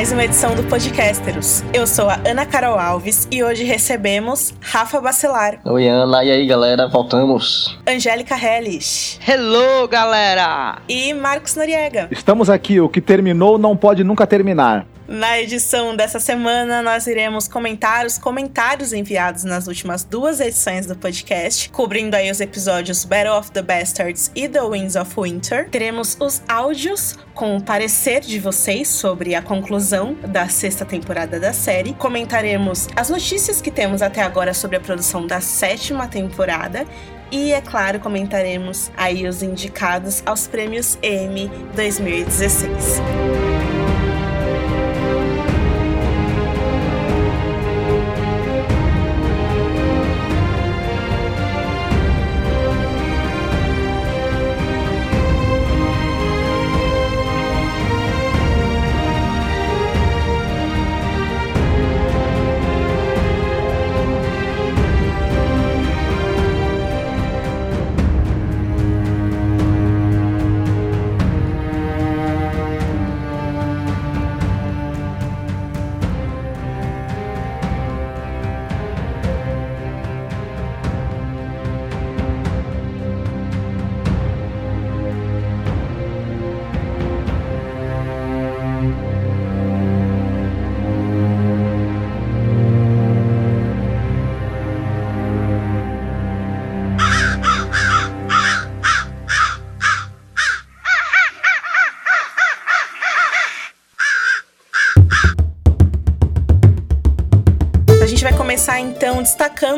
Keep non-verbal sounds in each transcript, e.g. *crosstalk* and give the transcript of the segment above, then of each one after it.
mais uma edição do Podcasteros. Eu sou a Ana Carol Alves e hoje recebemos Rafa Bacelar. Oi, Ana. E aí, galera? Voltamos. Angélica Helles. Hello, galera! E Marcos Noriega. Estamos aqui, o que terminou não pode nunca terminar. Na edição dessa semana, nós iremos comentar os comentários enviados nas últimas duas edições do podcast, cobrindo aí os episódios Battle of the Bastards e The Winds of Winter. Teremos os áudios com o parecer de vocês sobre a conclusão da sexta temporada da série. Comentaremos as notícias que temos até agora sobre a produção da sétima temporada e, é claro, comentaremos aí os indicados aos prêmios Emmy 2016.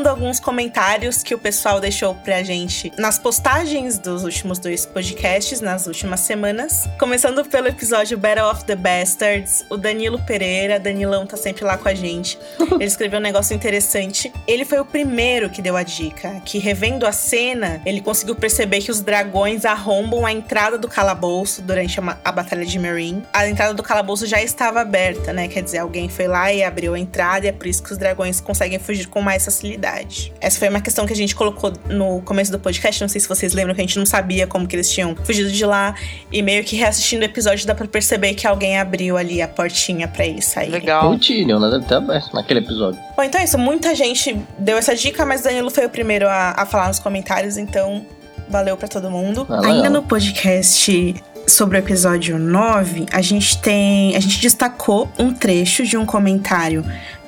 Então destacando alguns comentários que o pessoal deixou pra gente nas postagens dos últimos dois podcasts, nas últimas semanas. Começando pelo episódio Battle of the Bastards, o Danilo Pereira, Danilão tá sempre lá com a gente. *laughs* Ele escreveu um negócio interessante. Ele foi o primeiro que deu a dica, que revendo a cena, ele conseguiu perceber que os dragões arrombam a entrada do calabouço durante a, a batalha de Meereen. A entrada do calabouço já estava aberta, né? Quer dizer, alguém foi lá e abriu a entrada e é por isso que os dragões conseguem conseguem fugir com mais facilidade. Essa foi uma questão que a gente colocou no começo do podcast. Não sei se vocês lembram que a gente não sabia como que eles tinham fugido de lá. E meio que reassistindo o episódio dá pra perceber que alguém abriu ali a portinha para eles saírem. Legal. O Tyrion, né? Deve ter aberto naquele episódio. Bom, então é isso. Muita gente deu essa dica, mas Danilo foi o primeiro a, a falar nos comentários, então valeu para todo mundo. Ah, Ainda no podcast sobre o episódio 9, a gente tem. A gente destacou um trecho de um comentário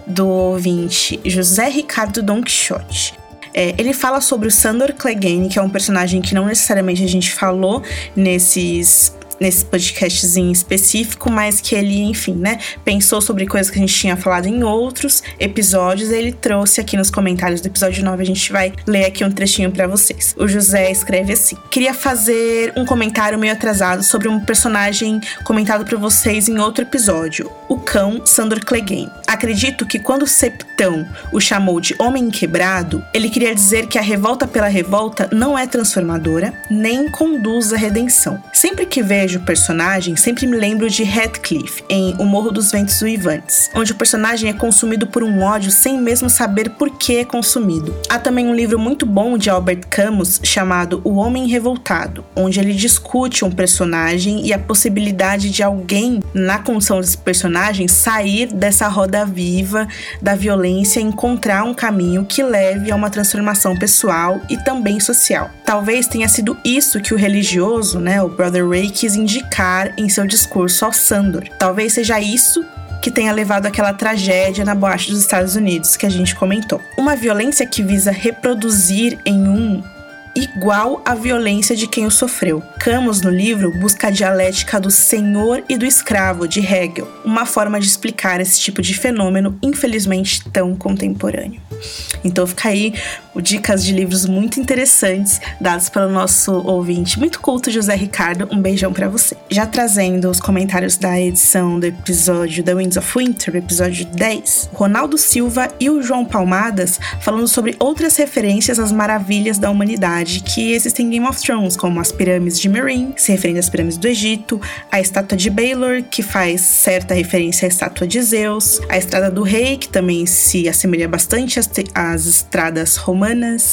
do ouvinte José Ricardo Don Quixote. É, ele fala sobre o Sandor Clegane, que é um personagem que não necessariamente a gente falou nesses nesse podcast em específico, mas que ele, enfim, né, pensou sobre coisas que a gente tinha falado em outros episódios, ele trouxe aqui nos comentários do episódio 9, a gente vai ler aqui um trechinho para vocês. O José escreve assim: "Queria fazer um comentário meio atrasado sobre um personagem comentado por vocês em outro episódio, o cão Sandor Clegane. Acredito que quando Septão o chamou de homem quebrado, ele queria dizer que a revolta pela revolta não é transformadora, nem conduz à redenção. Sempre que vejo vejo o personagem, sempre me lembro de Heathcliff, em O Morro dos Ventos Uivantes, onde o personagem é consumido por um ódio sem mesmo saber por que é consumido. Há também um livro muito bom de Albert Camus chamado O Homem Revoltado, onde ele discute um personagem e a possibilidade de alguém, na condição desse personagem, sair dessa roda viva da violência e encontrar um caminho que leve a uma transformação pessoal e também social. Talvez tenha sido isso que o religioso, né, o Brother Ray, quis indicar em seu discurso ao Sandor. Talvez seja isso que tenha levado àquela tragédia na boate dos Estados Unidos que a gente comentou. Uma violência que visa reproduzir em um igual à violência de quem o sofreu. Camus, no livro, busca a dialética do senhor e do escravo de Hegel, uma forma de explicar esse tipo de fenômeno, infelizmente tão contemporâneo. Então fica aí dicas de livros muito interessantes dados pelo nosso ouvinte muito culto José Ricardo. Um beijão para você. Já trazendo os comentários da edição do episódio The Winds of Winter, episódio 10, Ronaldo Silva e o João Palmadas falando sobre outras referências às maravilhas da humanidade que existem em Game of Thrones, como as pirâmides de Meereen, se referente às pirâmides do Egito, a estátua de Baylor, que faz certa referência à estátua de Zeus, a estrada do rei, que também se assemelha bastante às, às estradas romanas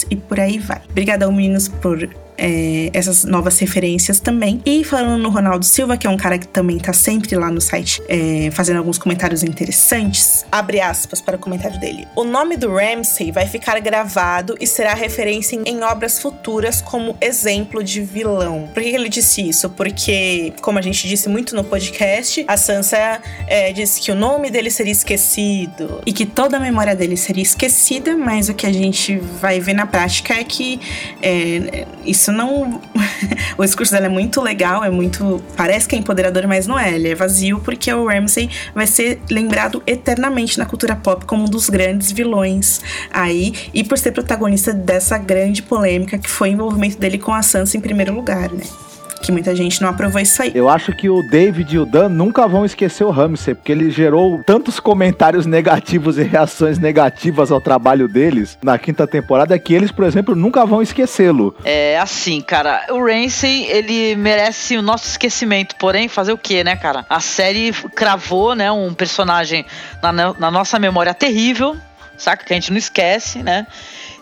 e por aí vai. Obrigadão, meninos, por é, essas novas referências também. E falando no Ronaldo Silva, que é um cara que também tá sempre lá no site é, fazendo alguns comentários interessantes, abre aspas para o comentário dele. O nome do Ramsey vai ficar gravado e será referência em, obras futuras como exemplo de vilão. Por que ele disse isso? Porque, como a gente disse muito no podcast, a Sansa é, disse que o nome dele seria esquecido e que toda a memória dele seria esquecida, mas o que a gente vai ver na prática é que é, isso não. *laughs* o discurso dela é muito legal, é muito. Parece que é empoderador, mas não é. Ele é vazio porque o Ramsay vai ser lembrado eternamente na cultura pop como um dos grandes vilões aí e por ser protagonista dessa grande polêmica que foi o envolvimento dele com a Sansa em primeiro lugar, né? Que muita gente não aprovou isso aí. Eu acho que o David e o Dan nunca vão esquecer o Ramsey, porque ele gerou tantos comentários negativos e reações negativas ao trabalho deles na quinta temporada que eles, por exemplo, nunca vão esquecê-lo. É assim, cara, o Ramsey, ele merece o nosso esquecimento, porém, fazer o quê, né, cara? A série cravou, né, um personagem na, na nossa memória terrível, saca? Que a gente não esquece, né?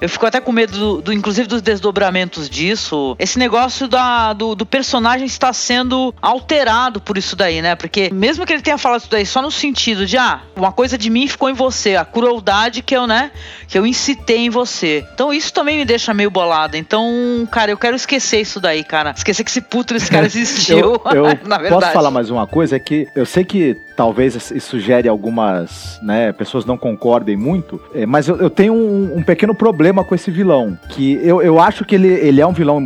Eu fico até com medo, do, do inclusive, dos desdobramentos disso. Esse negócio da, do, do, personagem está sendo alterado por isso daí, né? Porque mesmo que ele tenha falado isso daí só no sentido de, ah, uma coisa de mim ficou em você, a crueldade que eu, né, que eu incitei em você. Então isso também me deixa meio bolado. Então, cara, eu quero esquecer isso daí, cara. Esquecer que esse puto desse cara *laughs* existiu. eu, eu *laughs* na verdade. Posso falar mais uma coisa? É que eu sei que talvez isso gere algumas, né, pessoas não concordem muito, é, mas eu, eu tenho um, um, pequeno problema com esse vilão, que eu, eu acho que ele, ele é um vilão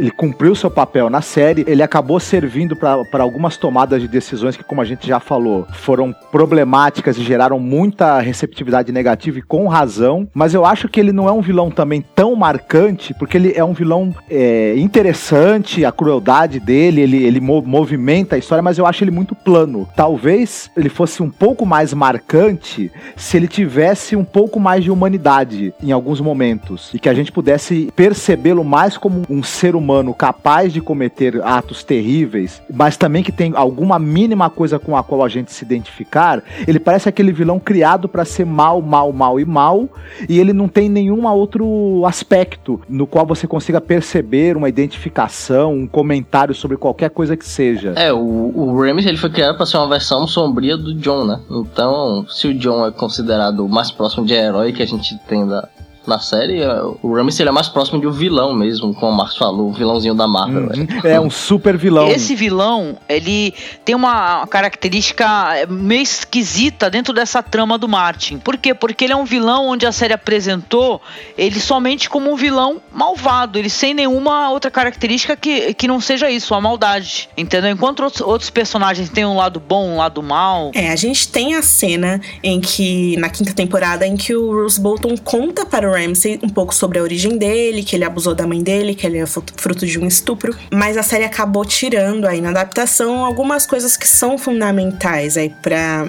ele cumpriu seu papel na série, ele acabou servindo para algumas tomadas de decisões que, como a gente já falou, foram problemáticas e geraram muita receptividade negativa e com razão. Mas eu acho que ele não é um vilão também tão marcante, porque ele é um vilão é, interessante, a crueldade dele, ele, ele movimenta a história, mas eu acho ele muito plano. Talvez ele fosse um pouco mais marcante se ele tivesse um pouco mais de humanidade em alguns momentos e que a gente pudesse percebê-lo mais como um ser humano humano capaz de cometer atos terríveis, mas também que tem alguma mínima coisa com a qual a gente se identificar, ele parece aquele vilão criado para ser mal, mal, mal e mal, e ele não tem nenhum outro aspecto no qual você consiga perceber uma identificação, um comentário sobre qualquer coisa que seja. É, o, o Ramis ele foi criado para ser uma versão sombria do John, né? Então, se o John é considerado o mais próximo de herói que a gente tem da, na série, é, o Ramsey é mais próximo de um vilão mesmo, como o Marcos falou, o vilãozinho da Marvel. Uhum. É um super vilão. Esse vilão, ele tem uma característica meio esquisita dentro dessa trama do Martin. Por quê? Porque ele é um vilão onde a série apresentou ele somente como um vilão malvado, ele sem nenhuma outra característica que, que não seja isso, a maldade. Entendeu? Enquanto outros, outros personagens têm um lado bom, um lado mal. É, a gente tem a cena em que, na quinta temporada, em que o Bruce Bolton conta para o Ramsey um pouco sobre a origem dele, que ele abusou da mãe dele, que ele é fruto de um estupro. Mas a série acabou tirando aí na adaptação algumas coisas que são fundamentais aí para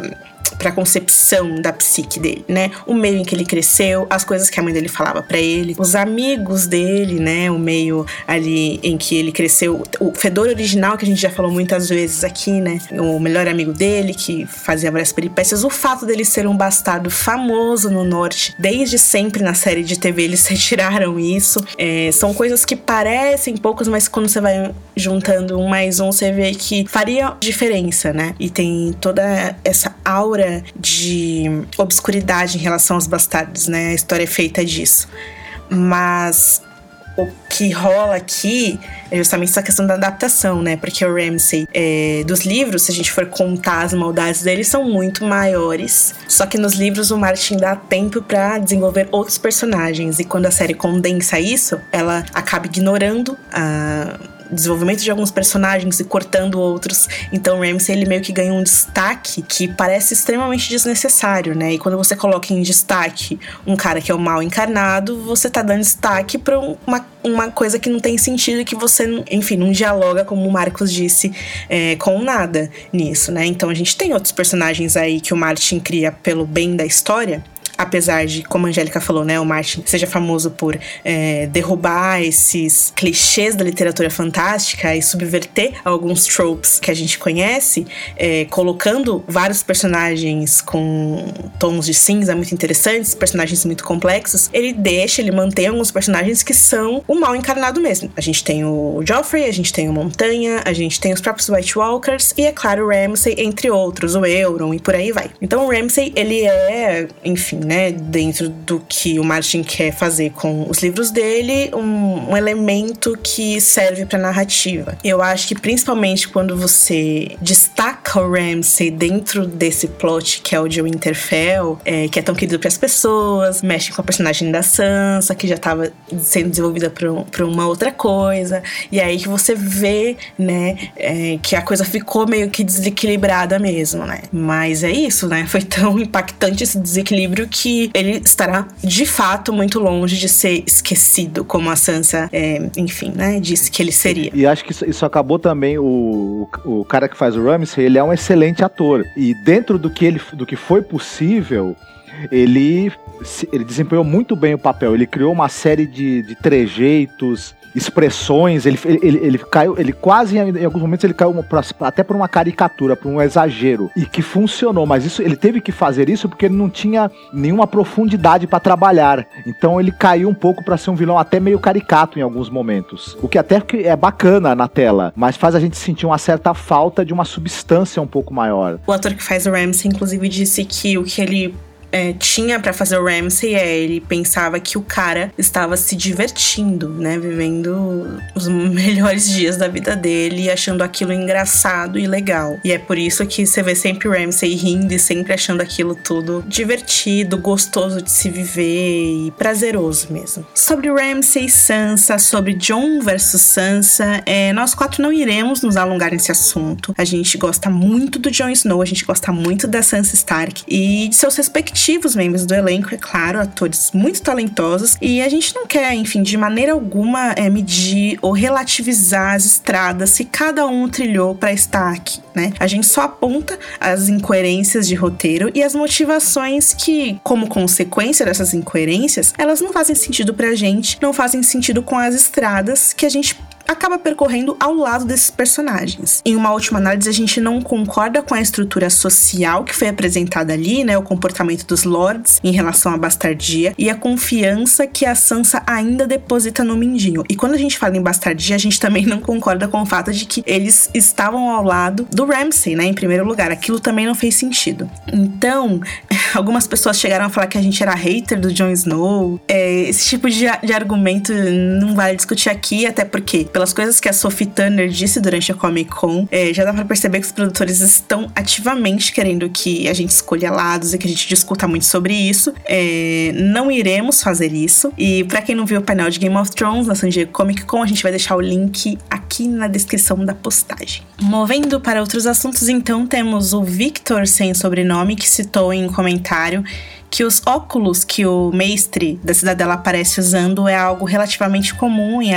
para a concepção da psique dele, né? O meio em que ele cresceu, as coisas que a mãe dele falava para ele, os amigos dele, né? O meio ali em que ele cresceu, o fedor original que a gente já falou muitas vezes aqui, né? O melhor amigo dele que fazia várias peripécias, o fato dele ser um bastardo famoso no norte, desde sempre na série de TV eles *laughs* retiraram isso. É, são coisas que parecem poucas, mas quando você vai juntando um mais um, você vê que faria diferença, né? E tem toda essa aura de obscuridade em relação aos bastardos, né? A história é feita disso. Mas o que rola aqui é justamente essa questão da adaptação, né? Porque o Ramsey, é, dos livros, se a gente for contar as maldades dele, são muito maiores. Só que nos livros o Martin dá tempo para desenvolver outros personagens. E quando a série condensa isso, ela acaba ignorando a desenvolvimento de alguns personagens e cortando outros. Então Ramsey ele meio que ganha um destaque que parece extremamente desnecessário, né? E quando você coloca em destaque um cara que é o mal encarnado, você tá dando destaque para uma, uma coisa que não tem sentido e que você, enfim, não dialoga, como o Marcos disse, é, com nada nisso, né? Então a gente tem outros personagens aí que o Martin cria pelo bem da história apesar de, como a Angélica falou, né, o Martin seja famoso por é, derrubar esses clichês da literatura fantástica e subverter alguns tropes que a gente conhece, é, colocando vários personagens com tons de cinza muito interessantes, personagens muito complexos, ele deixa, ele mantém alguns personagens que são o mal encarnado mesmo. A gente tem o Joffrey, a gente tem o Montanha, a gente tem os próprios White Walkers e, é claro, o Ramsay, entre outros, o Euron e por aí vai. Então o Ramsay, ele é, enfim, né, dentro do que o Martin quer fazer com os livros dele, um, um elemento que serve pra narrativa. Eu acho que principalmente quando você destaca o Ramsay dentro desse plot que é o de Winterfell, é, que é tão querido para as pessoas, mexe com a personagem da Sansa, que já estava sendo desenvolvida para uma outra coisa, e aí que você vê, né, é, que a coisa ficou meio que desequilibrada mesmo, né? Mas é isso, né? Foi tão *laughs* impactante esse desequilíbrio que ele estará de fato muito longe de ser esquecido, como a Sansa, é, enfim, né, disse que ele seria. E acho que isso, isso acabou também o, o, o cara que faz o Ramsay, ele é um excelente ator. E dentro do que ele do que foi possível, ele ele desempenhou muito bem o papel. Ele criou uma série de, de trejeitos, expressões, ele, ele, ele caiu, ele quase em alguns momentos ele caiu pra, até por uma caricatura, por um exagero, e que funcionou, mas isso ele teve que fazer isso porque ele não tinha nenhuma profundidade para trabalhar. Então ele caiu um pouco para ser um vilão até meio caricato em alguns momentos. O que até é bacana na tela, mas faz a gente sentir uma certa falta de uma substância um pouco maior. O ator que faz o Ramsey inclusive disse que o que ele é, tinha para fazer o Ramsey é ele pensava que o cara estava se divertindo, né, vivendo os *laughs* melhores dias da vida dele, achando aquilo engraçado e legal. E é por isso que você vê sempre o Ramsey rindo e sempre achando aquilo tudo divertido, gostoso de se viver e prazeroso mesmo. Sobre Ramsey e Sansa, sobre John versus Sansa, é, nós quatro não iremos nos alongar nesse assunto. A gente gosta muito do Jon Snow, a gente gosta muito da Sansa Stark e de seus respectivos respectivos membros do elenco, é claro, atores muito talentosos, e a gente não quer, enfim, de maneira alguma é, medir ou relativizar as estradas que cada um trilhou para estar aqui, né? A gente só aponta as incoerências de roteiro e as motivações que, como consequência dessas incoerências, elas não fazem sentido pra gente, não fazem sentido com as estradas que a gente acaba percorrendo ao lado desses personagens. Em uma última análise, a gente não concorda com a estrutura social que foi apresentada ali, né, o comportamento dos lords em relação à bastardia e a confiança que a Sansa ainda deposita no Mindinho. E quando a gente fala em bastardia, a gente também não concorda com o fato de que eles estavam ao lado do Ramsay, né, em primeiro lugar. Aquilo também não fez sentido. Então, *laughs* algumas pessoas chegaram a falar que a gente era hater do Jon Snow. É, esse tipo de, de argumento não vale discutir aqui, até porque pelas coisas que a Sophie Turner disse durante a Comic Con, é, já dá pra perceber que os produtores estão ativamente querendo que a gente escolha lados e que a gente discuta muito sobre isso. É, não iremos fazer isso. E para quem não viu o painel de Game of Thrones na San Diego Comic Con, a gente vai deixar o link aqui na descrição da postagem. Movendo para outros assuntos, então, temos o Victor sem sobrenome, que citou em um comentário que os óculos que o mestre da cidadela aparece usando é algo relativamente comum em,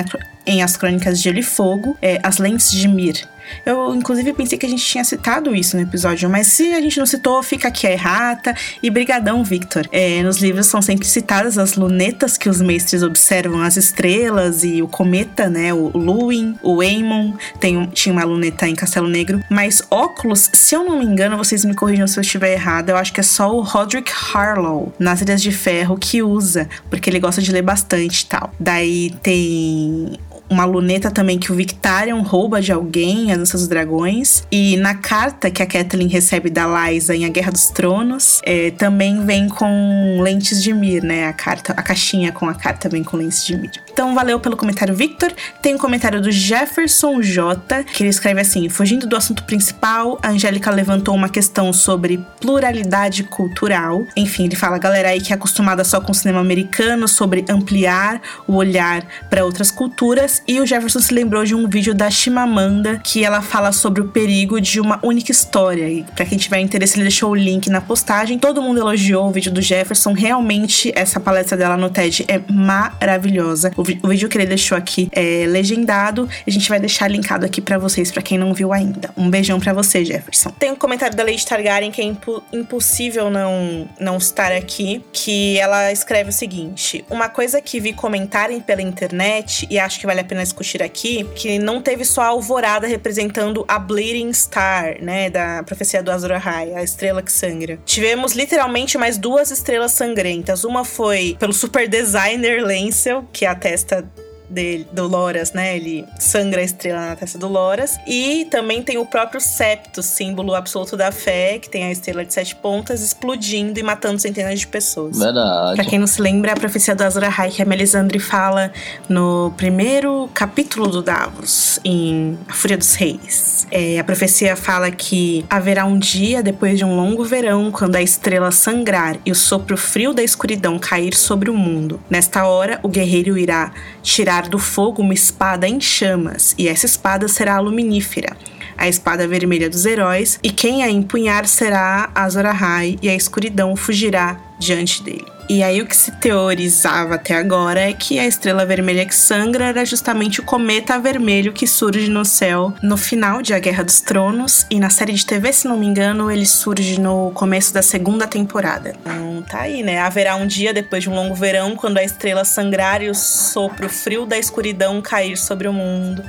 em As Crônicas de Gelo e Fogo, é, as lentes de Mir. Eu, inclusive, pensei que a gente tinha citado isso no episódio, mas se a gente não citou, fica aqui a errata. E brigadão, Victor. É, nos livros são sempre citadas as lunetas que os mestres observam as estrelas e o cometa, né? O Luin, o Aemon, tem, tinha uma luneta em Castelo Negro. Mas óculos, se eu não me engano, vocês me corrijam se eu estiver errado, eu acho que é só o Roderick Harlow, nas Ilhas de Ferro, que usa, porque ele gosta de ler bastante e tal. Daí tem uma luneta também que o Victarion rouba de alguém, a Dança dos Dragões. E na carta que a Kathleen recebe da Liza em A Guerra dos Tronos, é, também vem com lentes de Mir, né? A carta, a caixinha com a carta vem com lentes de Mir. Então valeu pelo comentário, Victor. Tem um comentário do Jefferson J, que ele escreve assim: fugindo do assunto principal, a Angélica levantou uma questão sobre pluralidade cultural. Enfim, ele fala, galera aí que é acostumada só com o cinema americano, sobre ampliar o olhar para outras culturas E o Jefferson se lembrou de um vídeo da Chimamanda que ela fala sobre o perigo de uma única história. E para quem tiver interesse, ele deixou o link na postagem. Todo mundo elogiou o vídeo do Jefferson. Realmente, essa palestra dela no TED é maravilhosa. O, o vídeo que ele deixou aqui é legendado. A gente vai deixar linkado aqui para vocês, para quem não viu ainda. Um beijão para você, Jefferson. Tem um comentário da Lady Targaryen que é impo impossível não, não estar aqui, que ela escreve o seguinte: Uma coisa que vi comentarem pela internet, e acho que vale a pena discutir aqui, que não teve só a alvorada representando a Bleeding Star, né, da profecia do Azor Ahai, a estrela que sangra. Tivemos literalmente mais duas estrelas sangrentas. Uma foi pelo super designer Lancel, que é a testa dele, do Loras, né? Ele sangra a estrela na testa do Loras. E também tem o próprio septo, símbolo absoluto da fé, que tem a estrela de sete pontas, explodindo e matando centenas de pessoas. Verdade. Pra quem não se lembra, a profecia do Azor Ahai, que a Melisandre fala no primeiro capítulo do Davos, em A Fúria dos Reis. É, a profecia fala que haverá um dia, depois de um longo verão, quando a estrela sangrar e o sopro frio da escuridão cair sobre o mundo. Nesta hora, o guerreiro irá tirar do fogo uma espada em chamas, e essa espada será luminífera, a espada vermelha dos heróis, e quem a empunhar será Azor Ahai, e a escuridão fugirá diante dele. E aí o que se teorizava até agora é que a estrela vermelha que sangra era justamente o cometa vermelho que surge no céu no final de A Guerra dos Tronos e na série de TV, se não me engano, ele surge no começo da segunda temporada. Então tá aí, né? Haverá um dia depois de um longo verão quando a estrela sangrar e o sopro frio da escuridão cair sobre o mundo.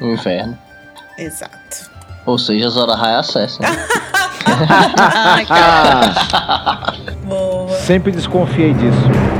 O inferno. Exato. Ou seja, Zora High acessa. Né? Boa. Sempre desconfiei disso.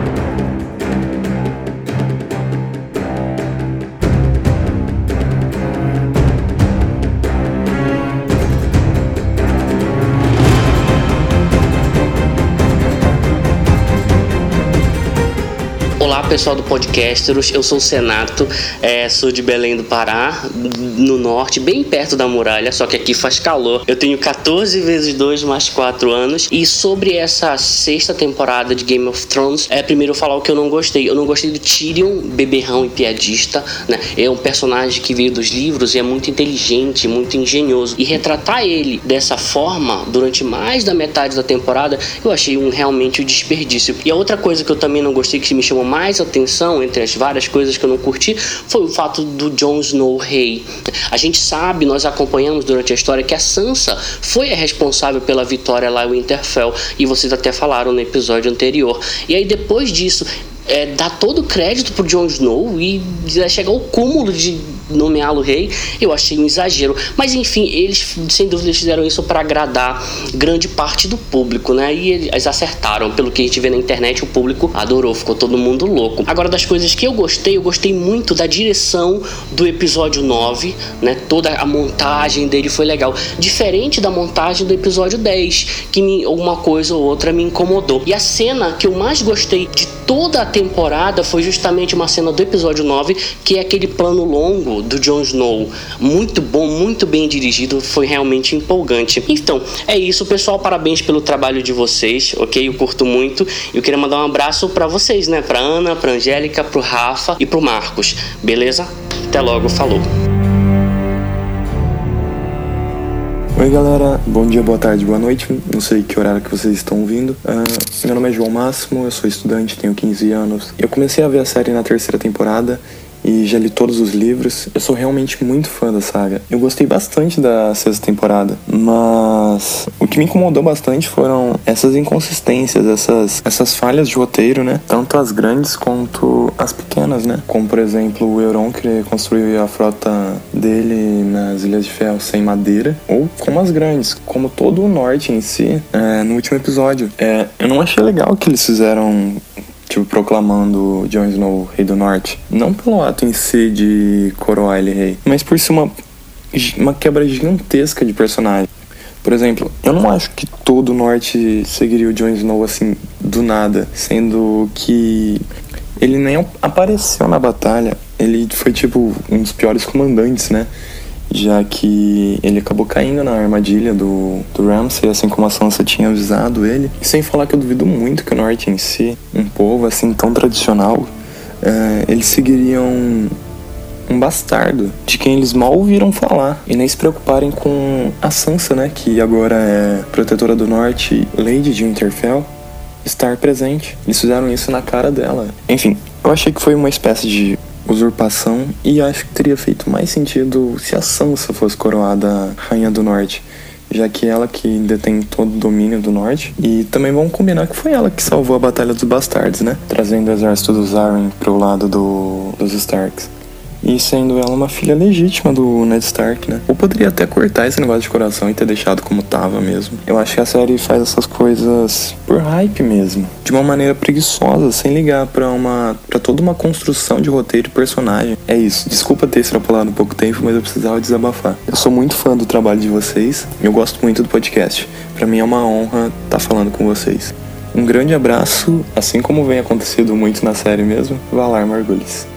Pessoal do Podcasteros, eu sou o Senato, é, sou de Belém do Pará, no norte, bem perto da muralha, só que aqui faz calor. Eu tenho 14 vezes 2 mais 4 anos e sobre essa sexta temporada de Game of Thrones, é primeiro falar o que eu não gostei. Eu não gostei do Tyrion, beberrão e piadista, né? É um personagem que veio dos livros e é muito inteligente, muito engenhoso. E retratar ele dessa forma durante mais da metade da temporada, eu achei um realmente um desperdício. E a outra coisa que eu também não gostei que me chamou mais atenção entre as várias coisas que eu não curti foi o fato do Jon Snow rei. A gente sabe, nós acompanhamos durante a história que a Sansa foi a responsável pela vitória lá em Winterfell e vocês até falaram no episódio anterior. E aí depois disso, é, dar todo o crédito pro Jon Snow e chegar ao cúmulo de nomeá-lo rei, eu achei um exagero. Mas enfim, eles sem dúvida fizeram isso para agradar grande parte do público, né? E eles acertaram. Pelo que a gente vê na internet, o público adorou, ficou todo mundo louco. Agora, das coisas que eu gostei, eu gostei muito da direção do episódio 9, né? Toda a montagem dele foi legal. Diferente da montagem do episódio 10, que me, coisa ou outra me incomodou. E a cena que eu mais gostei de toda a temporada foi justamente uma cena do episódio 9, que é aquele plano longo do Jon Snow. Muito bom, muito bem dirigido, foi realmente empolgante. Então, é isso, pessoal. Parabéns pelo trabalho de vocês, ok? Eu curto muito. Eu queria mandar um abraço para vocês, né? Pra Ana, pra Angélica, pro Rafa e pro Marcos. Beleza? Até logo, falou. Oi galera, bom dia, boa tarde, boa noite. Não sei que horário que vocês estão ouvindo. Uh, meu nome é João Máximo, eu sou estudante, tenho 15 anos. Eu comecei a ver a série na terceira temporada e já li todos os livros. Eu sou realmente muito fã da saga. Eu gostei bastante da sexta temporada, mas o que me incomodou bastante foram essas inconsistências, essas, essas falhas de roteiro, né? Tanto as grandes quanto as pequenas, né? Como, por exemplo, o Euron que construiu a frota dele nas Ilhas de Ferro sem madeira, ou como as grandes, como todo o norte em si, é, no último episódio. É, eu não achei legal que eles fizeram tipo, proclamando Jon Snow rei do norte. Não pelo ato em si de coroar ele rei, mas por ser uma, uma quebra gigantesca de personagem. Por exemplo, eu não acho que todo o norte seguiria o Jon Snow assim, do nada, sendo que ele nem apareceu na batalha. Ele foi, tipo, um dos piores comandantes, né? Já que ele acabou caindo na armadilha do, do Ramsay, assim como a Sansa tinha avisado ele. E sem falar que eu duvido muito que o Norte em si, um povo assim tão tradicional, é, eles seguiriam um bastardo de quem eles mal ouviram falar e nem se preocuparem com a Sansa, né, que agora é protetora do norte, Lady de Winterfell, estar presente. Eles fizeram isso na cara dela. Enfim, eu achei que foi uma espécie de usurpação e acho que teria feito mais sentido se a Sansa fosse coroada rainha do norte já que ela que detém todo o domínio do norte. E também vamos combinar que foi ela que salvou a Batalha dos Bastardos, né? Trazendo o exército dos Arryn pro lado do, dos Starks e sendo ela uma filha legítima do Ned Stark, né? Ou poderia até cortar esse negócio de coração e ter deixado como tava mesmo. Eu acho que a série faz essas coisas por hype mesmo, de uma maneira preguiçosa, sem ligar para uma para toda uma construção de roteiro e personagem. É isso. Desculpa ter extrapolado um pouco tempo, mas eu precisava desabafar. Eu sou muito fã do trabalho de vocês. Eu gosto muito do podcast. Para mim é uma honra estar tá falando com vocês. Um grande abraço, assim como vem acontecendo muito na série mesmo. Valar Margulis.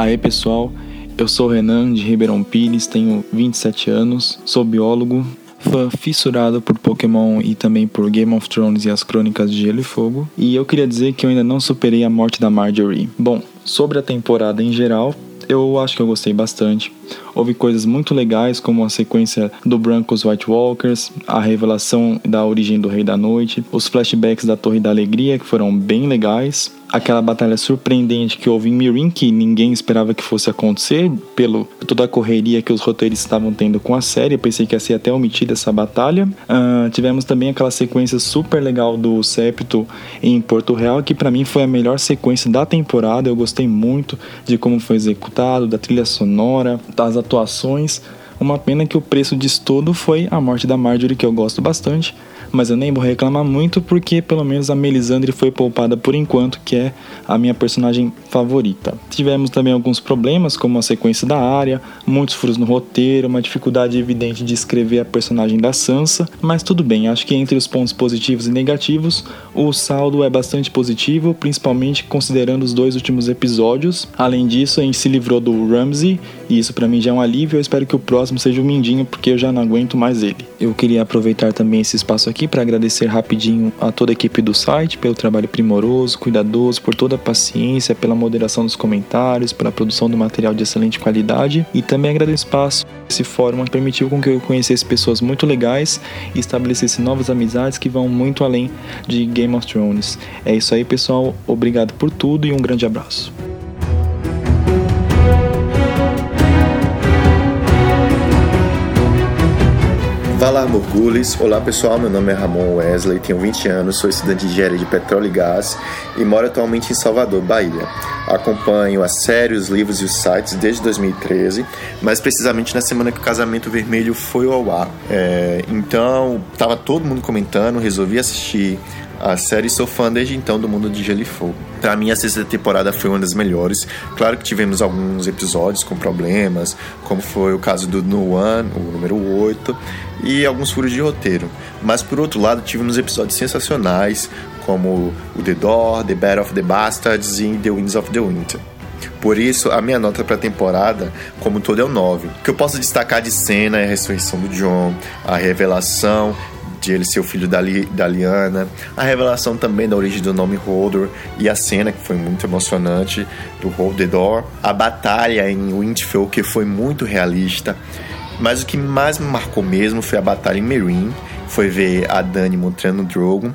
Aê pessoal, eu sou o Renan de Ribeirão Pires, tenho 27 anos, sou biólogo, fã fissurado por Pokémon e também por Game of Thrones e as Crônicas de Gelo e Fogo, e eu queria dizer que eu ainda não superei a morte da Marjorie. Bom, sobre a temporada em geral, eu acho que eu gostei bastante. Houve coisas muito legais, como a sequência do Brancos White Walkers, a revelação da origem do Rei da Noite, os flashbacks da Torre da Alegria, que foram bem legais aquela batalha surpreendente que houve em Mirin, que ninguém esperava que fosse acontecer, pelo toda a correria que os roteiristas estavam tendo com a série. Eu pensei que ia ser até omitida essa batalha. Uh, tivemos também aquela sequência super legal do Septo em Porto Real, que para mim foi a melhor sequência da temporada. Eu gostei muito de como foi executado, da trilha sonora, das atuações. Uma pena que o preço disso todo foi a morte da Marjorie, que eu gosto bastante mas eu nem vou reclamar muito porque pelo menos a Melisandre foi poupada por enquanto, que é a minha personagem favorita. Tivemos também alguns problemas, como a sequência da área, muitos furos no roteiro, uma dificuldade evidente de escrever a personagem da Sansa, mas tudo bem, acho que entre os pontos positivos e negativos, o saldo é bastante positivo, principalmente considerando os dois últimos episódios. Além disso, a gente se livrou do Ramsey, e isso para mim já é um alívio, eu espero que o próximo seja o Mindinho, porque eu já não aguento mais ele. Eu queria aproveitar também esse espaço aqui para agradecer rapidinho a toda a equipe do site pelo trabalho primoroso, cuidadoso, por toda a paciência, pela moderação dos comentários, pela produção do material de excelente qualidade e também agradeço o espaço. Esse fórum permitiu com que eu conhecesse pessoas muito legais e estabelecesse novas amizades que vão muito além de Game of Thrones. É isso aí, pessoal. Obrigado por tudo e um grande abraço. Valar Morgulis, olá pessoal, meu nome é Ramon Wesley, tenho 20 anos, sou estudante de engenharia de petróleo e gás e moro atualmente em Salvador, Bahia. Acompanho a série, os livros e os sites desde 2013, mais precisamente na semana que o Casamento Vermelho foi ao ar. É, então, tava todo mundo comentando, resolvi assistir a série sou fã desde então do mundo de Gelo e Fogo. Pra mim, a sexta temporada foi uma das melhores. Claro que tivemos alguns episódios com problemas, como foi o caso do No One, o número 8, e alguns furos de roteiro. Mas por outro lado, tivemos episódios sensacionais, como o The Door, The Battle of the Bastards e The Winds of the Winter. Por isso, a minha nota para a temporada, como todo, é o 9. O que eu posso destacar de cena é a ressurreição do John, a revelação de ele ser o filho da, Li, da Liana, a revelação também da origem do nome Hodor e a cena que foi muito emocionante do Hold the Door, a batalha em Winterfell que foi muito realista, mas o que mais me marcou mesmo foi a batalha em Meereen, foi ver a Dani montando o Drogon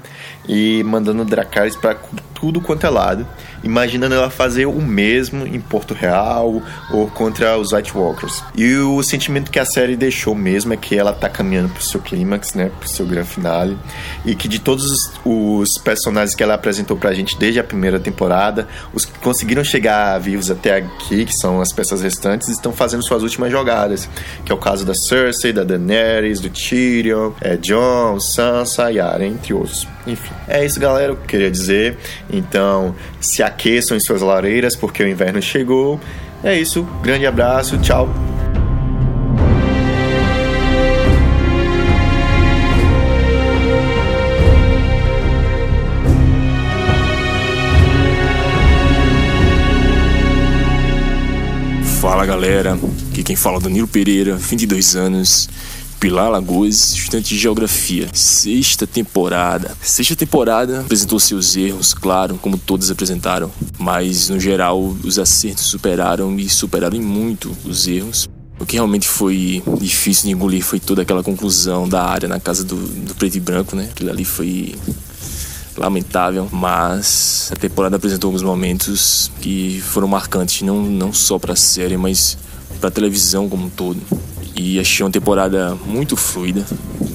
e mandando Dracarys para tudo quanto é lado imaginando ela fazer o mesmo em Porto Real ou contra os White Walkers. E o sentimento que a série deixou mesmo é que ela tá caminhando pro seu clímax, né, pro seu grande finale, e que de todos os personagens que ela apresentou pra gente desde a primeira temporada, os que conseguiram chegar vivos até aqui, que são as peças restantes, estão fazendo suas últimas jogadas, que é o caso da Cersei, da Daenerys, do Tyrion, é, Jon, Sansa e Arya, entre outros. Enfim, é isso, galera, que eu queria dizer. Então, se a aqueçam em suas lareiras porque o inverno chegou. É isso, grande abraço, tchau. Fala galera, aqui quem fala é Danilo Pereira, 22 anos, Pilar Lagoas, estudante de Geografia. Sexta temporada. Sexta temporada apresentou seus erros, claro, como todas apresentaram, mas no geral os acertos superaram e superaram muito os erros. O que realmente foi difícil de engolir foi toda aquela conclusão da área na casa do, do preto e branco, né? Aquilo ali foi lamentável, mas a temporada apresentou alguns momentos que foram marcantes, não, não só para a série, mas para a televisão como um todo. E achei uma temporada muito fluida,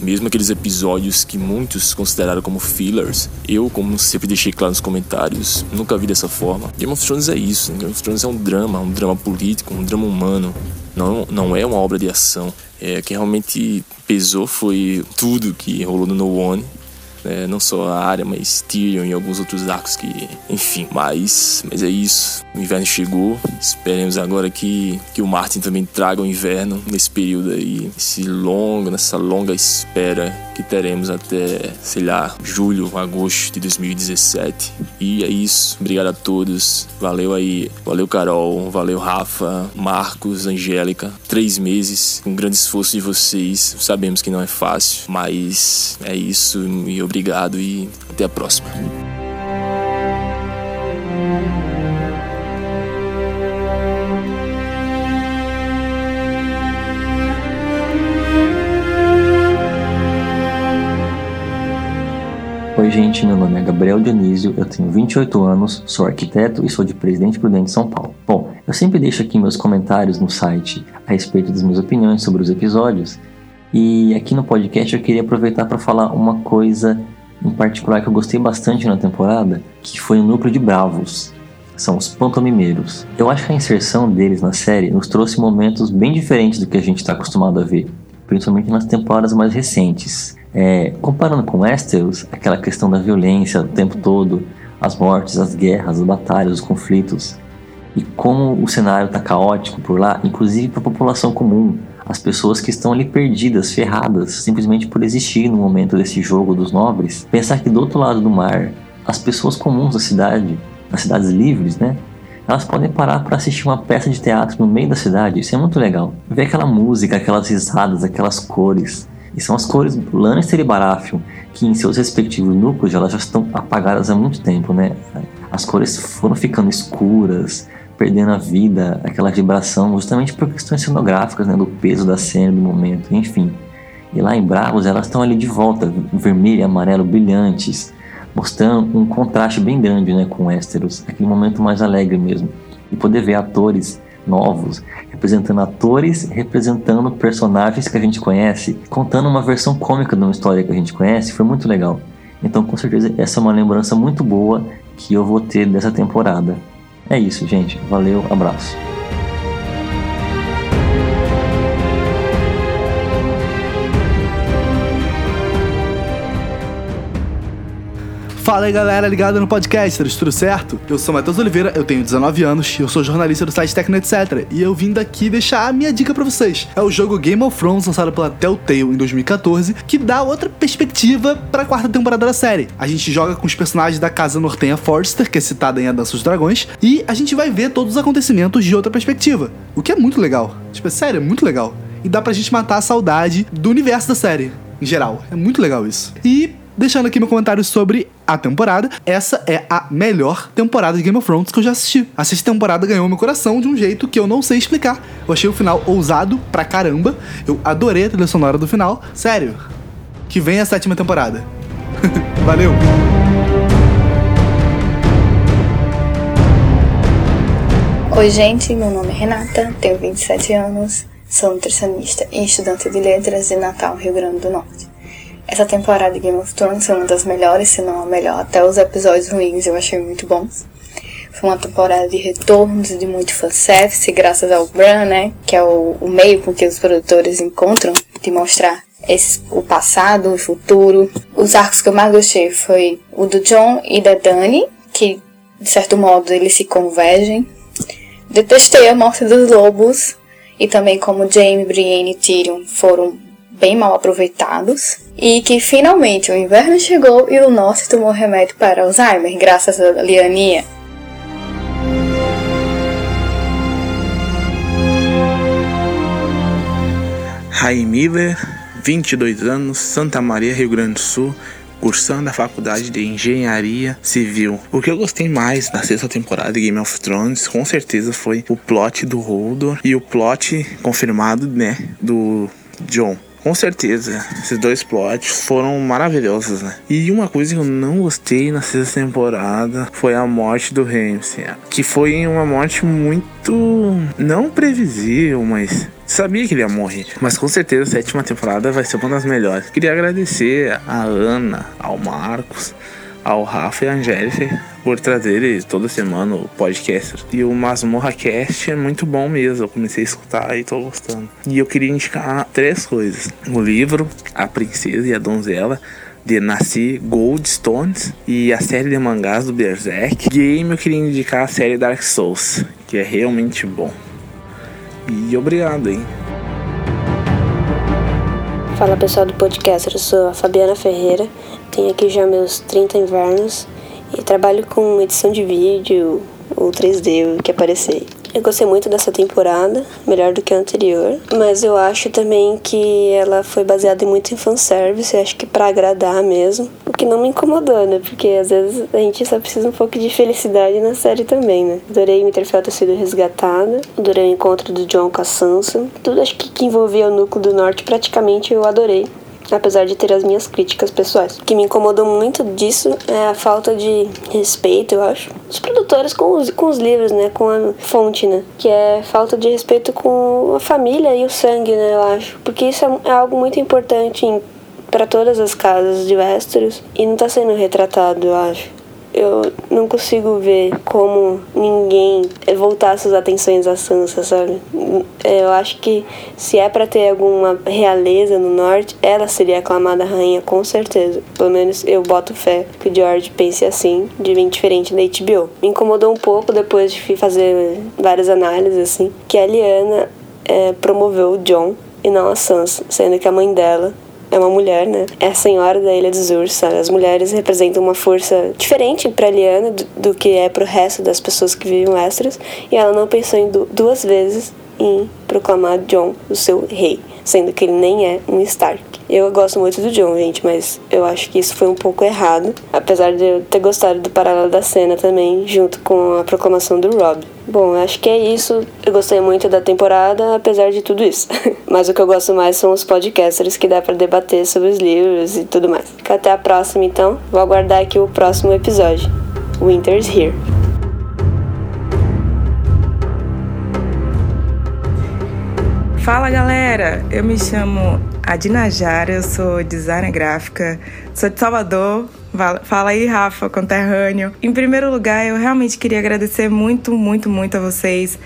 mesmo aqueles episódios que muitos consideraram como fillers. Eu, como sempre deixei claro nos comentários, nunca vi dessa forma. Game of Thrones é isso, Game of Thrones é um drama, um drama político, um drama humano. Não, não é uma obra de ação. É, que realmente pesou foi tudo que rolou no No One né? Não só a área, mas Tyrion e alguns outros arcos que, enfim. Mas, mas é isso. O inverno chegou. Esperemos agora que, que o Martin também traga o inverno nesse período aí, esse longo, nessa longa espera que teremos até, sei lá, julho, agosto de 2017. E é isso. Obrigado a todos. Valeu aí. Valeu, Carol. Valeu, Rafa, Marcos, Angélica. Três meses, com grande esforço de vocês. Sabemos que não é fácil, mas é isso. E obrigado e até a próxima. Oi, gente, meu nome é Gabriel Dionísio, eu tenho 28 anos, sou arquiteto e sou de Presidente Prudente, São Paulo. Bom, eu sempre deixo aqui meus comentários no site a respeito das minhas opiniões sobre os episódios, e aqui no podcast eu queria aproveitar para falar uma coisa em particular que eu gostei bastante na temporada, que foi o núcleo de bravos. São os pantomimeiros. Eu acho que a inserção deles na série nos trouxe momentos bem diferentes do que a gente está acostumado a ver, principalmente nas temporadas mais recentes. É, comparando com Westeros, aquela questão da violência o tempo todo, as mortes, as guerras, as batalhas, os conflitos, e como o cenário está caótico por lá, inclusive para a população comum, as pessoas que estão ali perdidas, ferradas, simplesmente por existir no momento desse jogo dos nobres. Pensar que do outro lado do mar, as pessoas comuns da cidade, das cidades livres, né? Elas podem parar para assistir uma peça de teatro no meio da cidade, isso é muito legal. Ver aquela música, aquelas risadas, aquelas cores, e são as cores Lannister e Baratheon, que em seus respectivos núcleos elas já estão apagadas há muito tempo, né? As cores foram ficando escuras, perdendo a vida, aquela vibração, justamente por questões cenográficas, né? Do peso da cena, do momento, enfim. E lá em Bravos elas estão ali de volta, vermelho e amarelo brilhantes, mostrando um contraste bem grande, né? Com Westeros, aquele momento mais alegre mesmo. E poder ver atores novos, representando atores, representando personagens que a gente conhece, contando uma versão cômica de uma história que a gente conhece, foi muito legal. Então, com certeza, essa é uma lembrança muito boa que eu vou ter dessa temporada. É isso, gente. Valeu, abraço. Fala aí galera, ligada no podcast, tudo certo? Eu sou Matheus Oliveira, eu tenho 19 anos, eu sou jornalista do site Tecno Etc. E eu vim daqui deixar a minha dica para vocês. É o jogo Game of Thrones, lançado pela Telltale em 2014, que dá outra perspectiva para a quarta temporada da série. A gente joga com os personagens da casa Nortenha Forster, que é citada em A Dança dos Dragões, e a gente vai ver todos os acontecimentos de outra perspectiva, o que é muito legal. Tipo, é sério, é muito legal. E dá pra gente matar a saudade do universo da série, em geral. É muito legal isso. E deixando aqui meu comentário sobre a temporada. Essa é a melhor temporada de Game of Thrones que eu já assisti. A sexta temporada ganhou meu coração de um jeito que eu não sei explicar. Eu achei o final ousado pra caramba. Eu adorei a trilha sonora do final. Sério, que vem a sétima temporada. *laughs* Valeu! Oi, gente, meu nome é Renata, tenho 27 anos, sou nutricionista e estudante de letras de Natal, Rio Grande do Norte. Essa temporada de Game of Thrones foi uma das melhores, se não a melhor. Até os episódios ruins eu achei muito bons. Foi uma temporada de retornos, de muito fanservice, graças ao Bran, né? Que é o, o meio com que os produtores encontram de mostrar esse, o passado, o futuro. Os arcos que eu mais gostei foi o do John e da Dani, que de certo modo eles se convergem. Detestei a morte dos lobos e também como Jaime, Brienne e Tyrion foram bem mal aproveitados e que finalmente o inverno chegou e o norte tomou remédio para Alzheimer, graças a Lianinha. Hi Miller, 22 anos, Santa Maria, Rio Grande do Sul, cursando a faculdade de Engenharia Civil. O que eu gostei mais da sexta temporada de Game of Thrones, com certeza, foi o plot do Holdor e o plot confirmado, né, do John. Com certeza, esses dois plots foram maravilhosos, né? E uma coisa que eu não gostei na sexta temporada foi a morte do Ramsay, que foi uma morte muito não previsível, mas sabia que ele ia morrer. Mas com certeza a sétima temporada vai ser uma das melhores. Queria agradecer a Ana, ao Marcos, ao Rafa e à Angélica por trazer toda semana o podcast. E o Masmorra Cast é muito bom mesmo. Eu comecei a escutar e tô gostando. E eu queria indicar três coisas: o livro A Princesa e a Donzela. De Nasci Goldstones e a série de mangás do Berserk. Game eu queria indicar a série Dark Souls, que é realmente bom. E obrigado, hein? Fala pessoal do podcast, eu sou a Fabiana Ferreira, tenho aqui já meus 30 invernos e trabalho com edição de vídeo ou 3D, o que aparecer. Eu gostei muito dessa temporada, melhor do que a anterior, mas eu acho também que ela foi baseada muito em fanservice, acho que para agradar mesmo, o que não me incomodou, né? Porque às vezes a gente só precisa um pouco de felicidade na série também, né? Adorei Winterfell ter sido resgatada, adorei o encontro do John com a Sansa, tudo acho que, que envolvia o núcleo do norte praticamente eu adorei apesar de ter as minhas críticas pessoais. O que me incomodou muito disso é a falta de respeito, eu acho, dos produtores com os, com os livros, né, com a fonte, né, que é falta de respeito com a família e o sangue, né, eu acho, porque isso é, é algo muito importante para todas as casas de Westeros e não está sendo retratado, eu acho eu não consigo ver como ninguém voltar suas atenções à Sansa, sabe? Eu acho que se é para ter alguma realeza no norte, ela seria aclamada rainha com certeza. Pelo menos eu boto fé que o George pense assim, de bem diferente da HBO. Me incomodou um pouco depois de fazer várias análises assim, que a Liana é, promoveu o John e não a Sansa, sendo que a mãe dela é uma mulher, né? É a senhora da Ilha dos Ursos, sabe? As mulheres representam uma força diferente para Liana do, do, que é pro resto das pessoas que vivem Westeros, e ela não pensou em du duas vezes em proclamar John o seu rei, sendo que ele nem é um Stark. Eu gosto muito do John, gente, mas eu acho que isso foi um pouco errado, apesar de eu ter gostado do paralelo da cena também, junto com a proclamação do Rob. Bom, acho que é isso. Eu gostei muito da temporada, apesar de tudo isso. *laughs* Mas o que eu gosto mais são os podcasters que dá para debater sobre os livros e tudo mais. Até a próxima, então. Vou aguardar aqui o próximo episódio. Winter's Here. Fala galera, eu me chamo Adina Jara, eu sou designer gráfica, sou de Salvador, Fala aí, Rafa, conterrâneo. Em primeiro lugar, eu realmente queria agradecer muito, muito, muito a vocês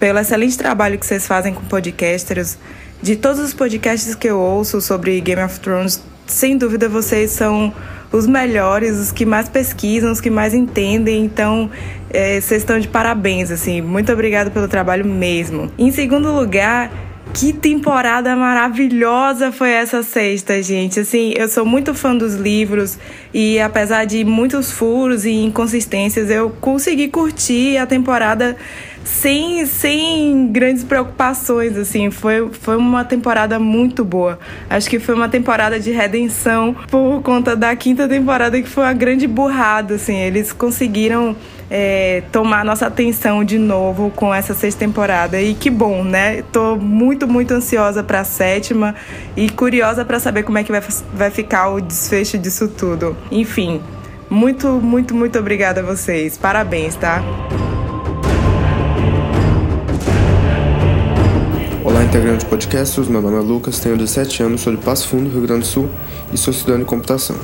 pelo excelente trabalho que vocês fazem com podcasters. De todos os podcasts que eu ouço sobre Game of Thrones, sem dúvida vocês são os melhores, os que mais pesquisam, os que mais entendem. Então, é, vocês estão de parabéns, assim. Muito obrigada pelo trabalho mesmo. Em segundo lugar, que temporada maravilhosa foi essa sexta, gente. Assim, eu sou muito fã dos livros e apesar de muitos furos e inconsistências, eu consegui curtir a temporada sem, sem grandes preocupações, assim. Foi, foi uma temporada muito boa. Acho que foi uma temporada de redenção por conta da quinta temporada que foi uma grande burrada, assim. Eles conseguiram é, tomar nossa atenção de novo com essa sexta temporada. E que bom, né? Tô muito, muito ansiosa para a sétima e curiosa para saber como é que vai, vai ficar o desfecho disso tudo. Enfim, muito, muito, muito obrigada a vocês. Parabéns, tá? Integrante do podcast. Meu nome é Lucas, tenho 17 anos, sou de Passo Fundo, Rio Grande do Sul e sou estudante de computação.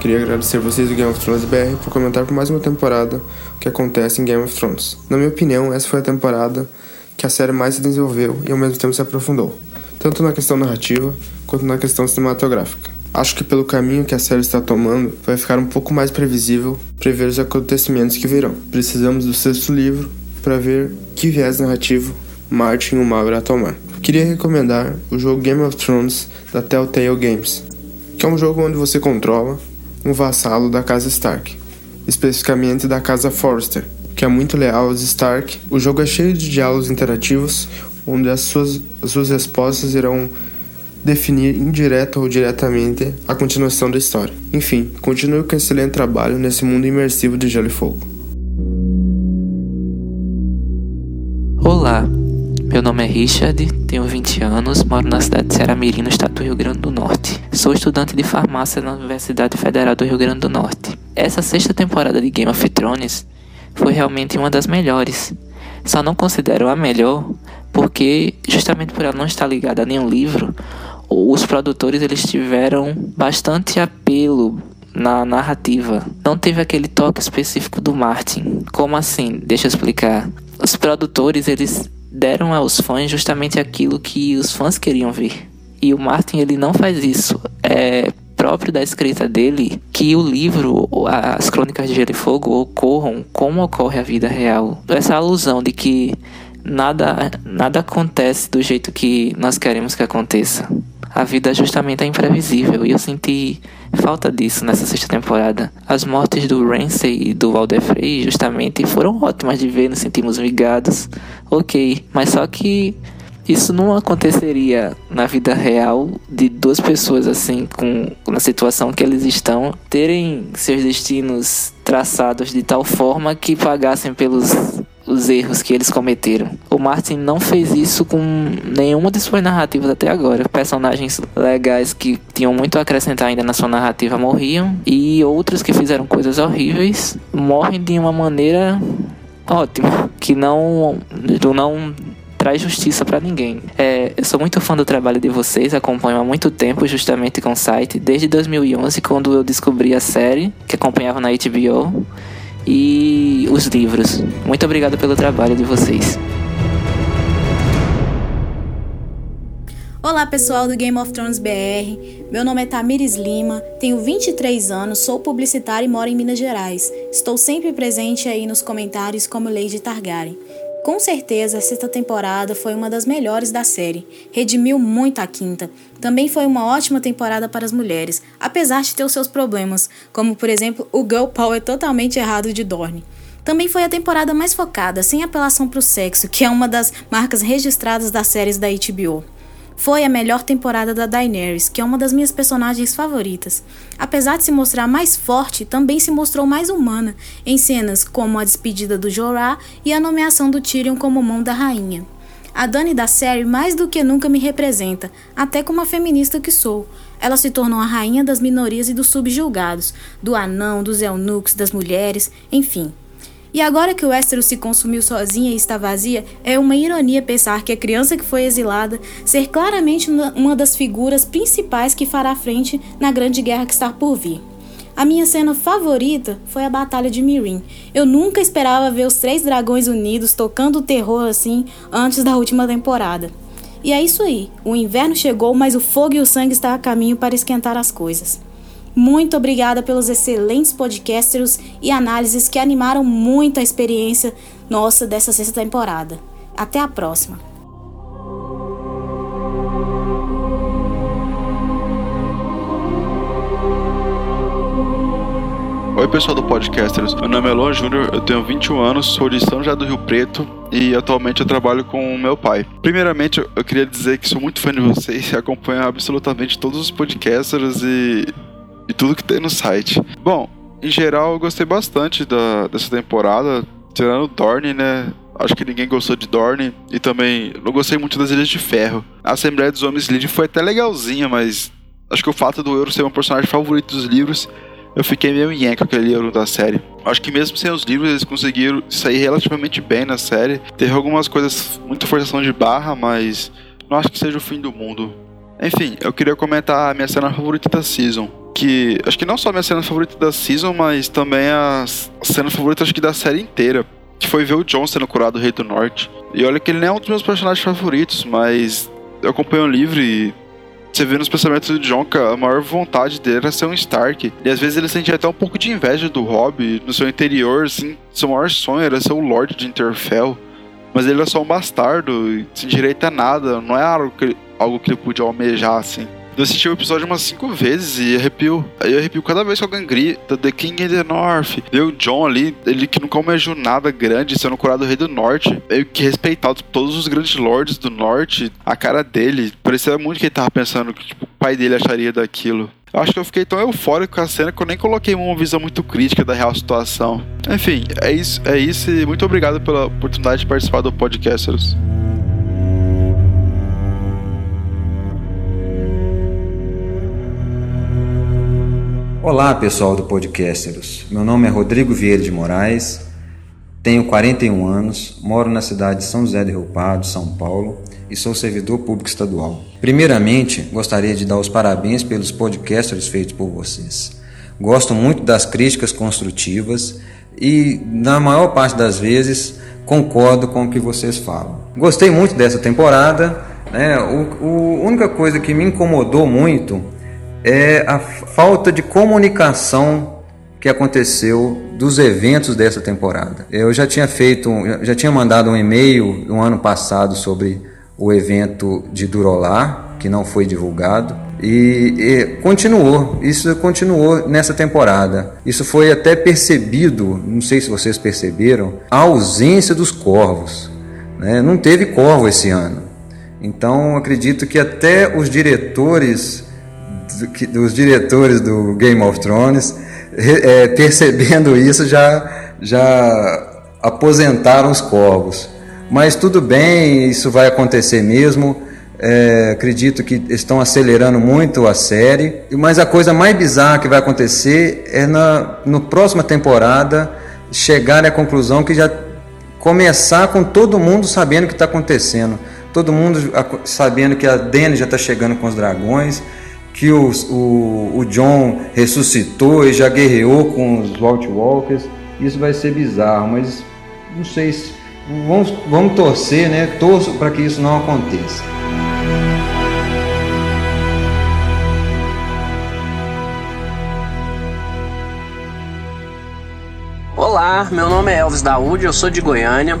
Queria agradecer vocês do Game of Thrones BR por comentar por mais uma temporada o que acontece em Game of Thrones. Na minha opinião, essa foi a temporada que a série mais se desenvolveu e ao mesmo tempo se aprofundou, tanto na questão narrativa quanto na questão cinematográfica. Acho que pelo caminho que a série está tomando, vai ficar um pouco mais previsível prever os acontecimentos que virão. Precisamos do sexto livro para ver que viés narrativo Martin o Mal irá tomar. Queria recomendar o jogo Game of Thrones da Telltale Games, que é um jogo onde você controla um vassalo da casa Stark, especificamente da casa Forrester, que é muito leal aos Stark. O jogo é cheio de diálogos interativos, onde as suas, as suas respostas irão definir indireta ou diretamente a continuação da história. Enfim, continue com excelente trabalho nesse mundo imersivo de Gelo e Fogo. Olá, meu nome é Richard, tenho 20 anos, moro na cidade de Ceará-Mirim, no estado do Rio Grande do Norte. Sou estudante de farmácia na Universidade Federal do Rio Grande do Norte. Essa sexta temporada de Game of Thrones foi realmente uma das melhores. Só não considero a melhor porque, justamente por ela não estar ligada a nenhum livro, os produtores eles tiveram bastante apelo na narrativa. Não teve aquele toque específico do Martin. Como assim? Deixa eu explicar. Os produtores eles deram aos fãs justamente aquilo que os fãs queriam ver. E o Martin ele não faz isso. É próprio da escrita dele que o livro, as Crônicas de Gelo e Fogo, ocorram como ocorre a vida real. Essa alusão de que nada, nada acontece do jeito que nós queremos que aconteça. A vida justamente é imprevisível e eu senti falta disso nessa sexta temporada. As mortes do Ramsay e do Walder Frey justamente foram ótimas de ver, nos sentimos ligados, ok, mas só que isso não aconteceria na vida real de duas pessoas assim com na situação que eles estão terem seus destinos traçados de tal forma que pagassem pelos os erros que eles cometeram. O Martin não fez isso com nenhuma de suas narrativas até agora. Personagens legais que tinham muito a acrescentar ainda na sua narrativa morriam e outros que fizeram coisas horríveis morrem de uma maneira ótima, que não não traz justiça para ninguém. É, eu sou muito fã do trabalho de vocês, acompanho há muito tempo justamente com o site, desde 2011 quando eu descobri a série que acompanhava na HBO e os livros. Muito obrigado pelo trabalho de vocês. Olá pessoal do Game of Thrones BR, meu nome é Tamires Lima, tenho 23 anos, sou publicitária e moro em Minas Gerais. Estou sempre presente aí nos comentários como Lady Targaryen. Com certeza, a sexta temporada foi uma das melhores da série. Redimiu muito a quinta. Também foi uma ótima temporada para as mulheres, apesar de ter os seus problemas, como por exemplo o girl power totalmente errado de Dorne. Também foi a temporada mais focada, sem apelação para o sexo, que é uma das marcas registradas das séries da HBO. Foi a melhor temporada da Daenerys, que é uma das minhas personagens favoritas. Apesar de se mostrar mais forte, também se mostrou mais humana, em cenas como a despedida do Jorah e a nomeação do Tyrion como mão da rainha. A Dani da série mais do que nunca me representa, até como a feminista que sou. Ela se tornou a rainha das minorias e dos subjulgados, do anão, dos eunucos, das mulheres, enfim. E agora que o Westeros se consumiu sozinha e está vazia, é uma ironia pensar que a criança que foi exilada ser claramente uma das figuras principais que fará frente na grande guerra que está por vir. A minha cena favorita foi a Batalha de Mirin. Eu nunca esperava ver os três dragões unidos tocando terror assim antes da última temporada. E é isso aí. O inverno chegou, mas o fogo e o sangue estão a caminho para esquentar as coisas. Muito obrigada pelos excelentes podcasters e análises que animaram muito a experiência nossa dessa sexta temporada. Até a próxima! Oi pessoal do Podcasters, meu nome é Luan Júnior, eu tenho 21 anos, sou de São José do Rio Preto e atualmente eu trabalho com meu pai. Primeiramente, eu queria dizer que sou muito fã de vocês e *laughs* acompanho absolutamente todos os podcasters e e tudo que tem no site. Bom, em geral eu gostei bastante da, dessa temporada, tirando Dorne, né? Acho que ninguém gostou de Dorne e também não gostei muito das Ilhas de Ferro. A Assembleia dos Homens Lid foi até legalzinha, mas acho que o fato do Euro ser meu personagem favorito dos livros, eu fiquei meio em com aquele Euro da série. Acho que mesmo sem os livros eles conseguiram sair relativamente bem na série. Teve algumas coisas, muita forçação de barra, mas não acho que seja o fim do mundo. Enfim, eu queria comentar a minha cena favorita da season que acho que não só a minha cena favorita da season, mas também a cena favorita acho que da série inteira, que foi ver o Jon sendo curado do Rei do Norte. E olha que ele não é um dos meus personagens favoritos, mas eu acompanho o livro e você vê nos pensamentos do Jon que a maior vontade dele era ser um Stark. E às vezes ele sentia até um pouco de inveja do Robb no seu interior, assim, seu maior sonho era ser o Lorde de Interfell. Mas ele é só um bastardo, sem direito a nada, não é algo que, algo que ele podia almejar, assim. Eu assisti o episódio umas cinco vezes e arrepio. Aí eu arrepio cada vez que alguém grita The King in the North. E o John ali, ele que nunca almejou nada grande, sendo curado rei do norte. Meio que respeitado todos os grandes lords do norte. A cara dele, parecia muito que ele tava pensando que tipo, o pai dele acharia daquilo. Eu acho que eu fiquei tão eufórico com a cena que eu nem coloquei uma visão muito crítica da real situação. Enfim, é isso, é isso e muito obrigado pela oportunidade de participar do Podcasters. Olá pessoal do Podcasters, meu nome é Rodrigo Vieira de Moraes, tenho 41 anos, moro na cidade de São José do Rio Pardo, São Paulo e sou servidor público estadual. Primeiramente, gostaria de dar os parabéns pelos podcasters feitos por vocês. Gosto muito das críticas construtivas e, na maior parte das vezes, concordo com o que vocês falam. Gostei muito dessa temporada. Né? O, o, a única coisa que me incomodou muito é a falta de comunicação que aconteceu dos eventos dessa temporada. Eu já tinha feito, já tinha mandado um e-mail no ano passado sobre o evento de Durolar, que não foi divulgado, e, e, continuou, isso continuou nessa temporada. Isso foi até percebido, não sei se vocês perceberam, a ausência dos corvos. Né? Não teve corvo esse ano. Então acredito que até os diretores dos diretores do Game of Thrones, é, percebendo isso, já, já aposentaram os corvos. Mas tudo bem, isso vai acontecer mesmo. É, acredito que estão acelerando muito a série. Mas a coisa mais bizarra que vai acontecer é na no próxima temporada chegar à conclusão que já começar com todo mundo sabendo o que está acontecendo. Todo mundo sabendo que a Dany já está chegando com os dragões, que os, o, o John ressuscitou e já guerreou com os White Walkers. Isso vai ser bizarro, mas não sei se. Vamos, vamos torcer, né? Torço para que isso não aconteça. Olá, meu nome é Elvis Daúde, eu sou de Goiânia.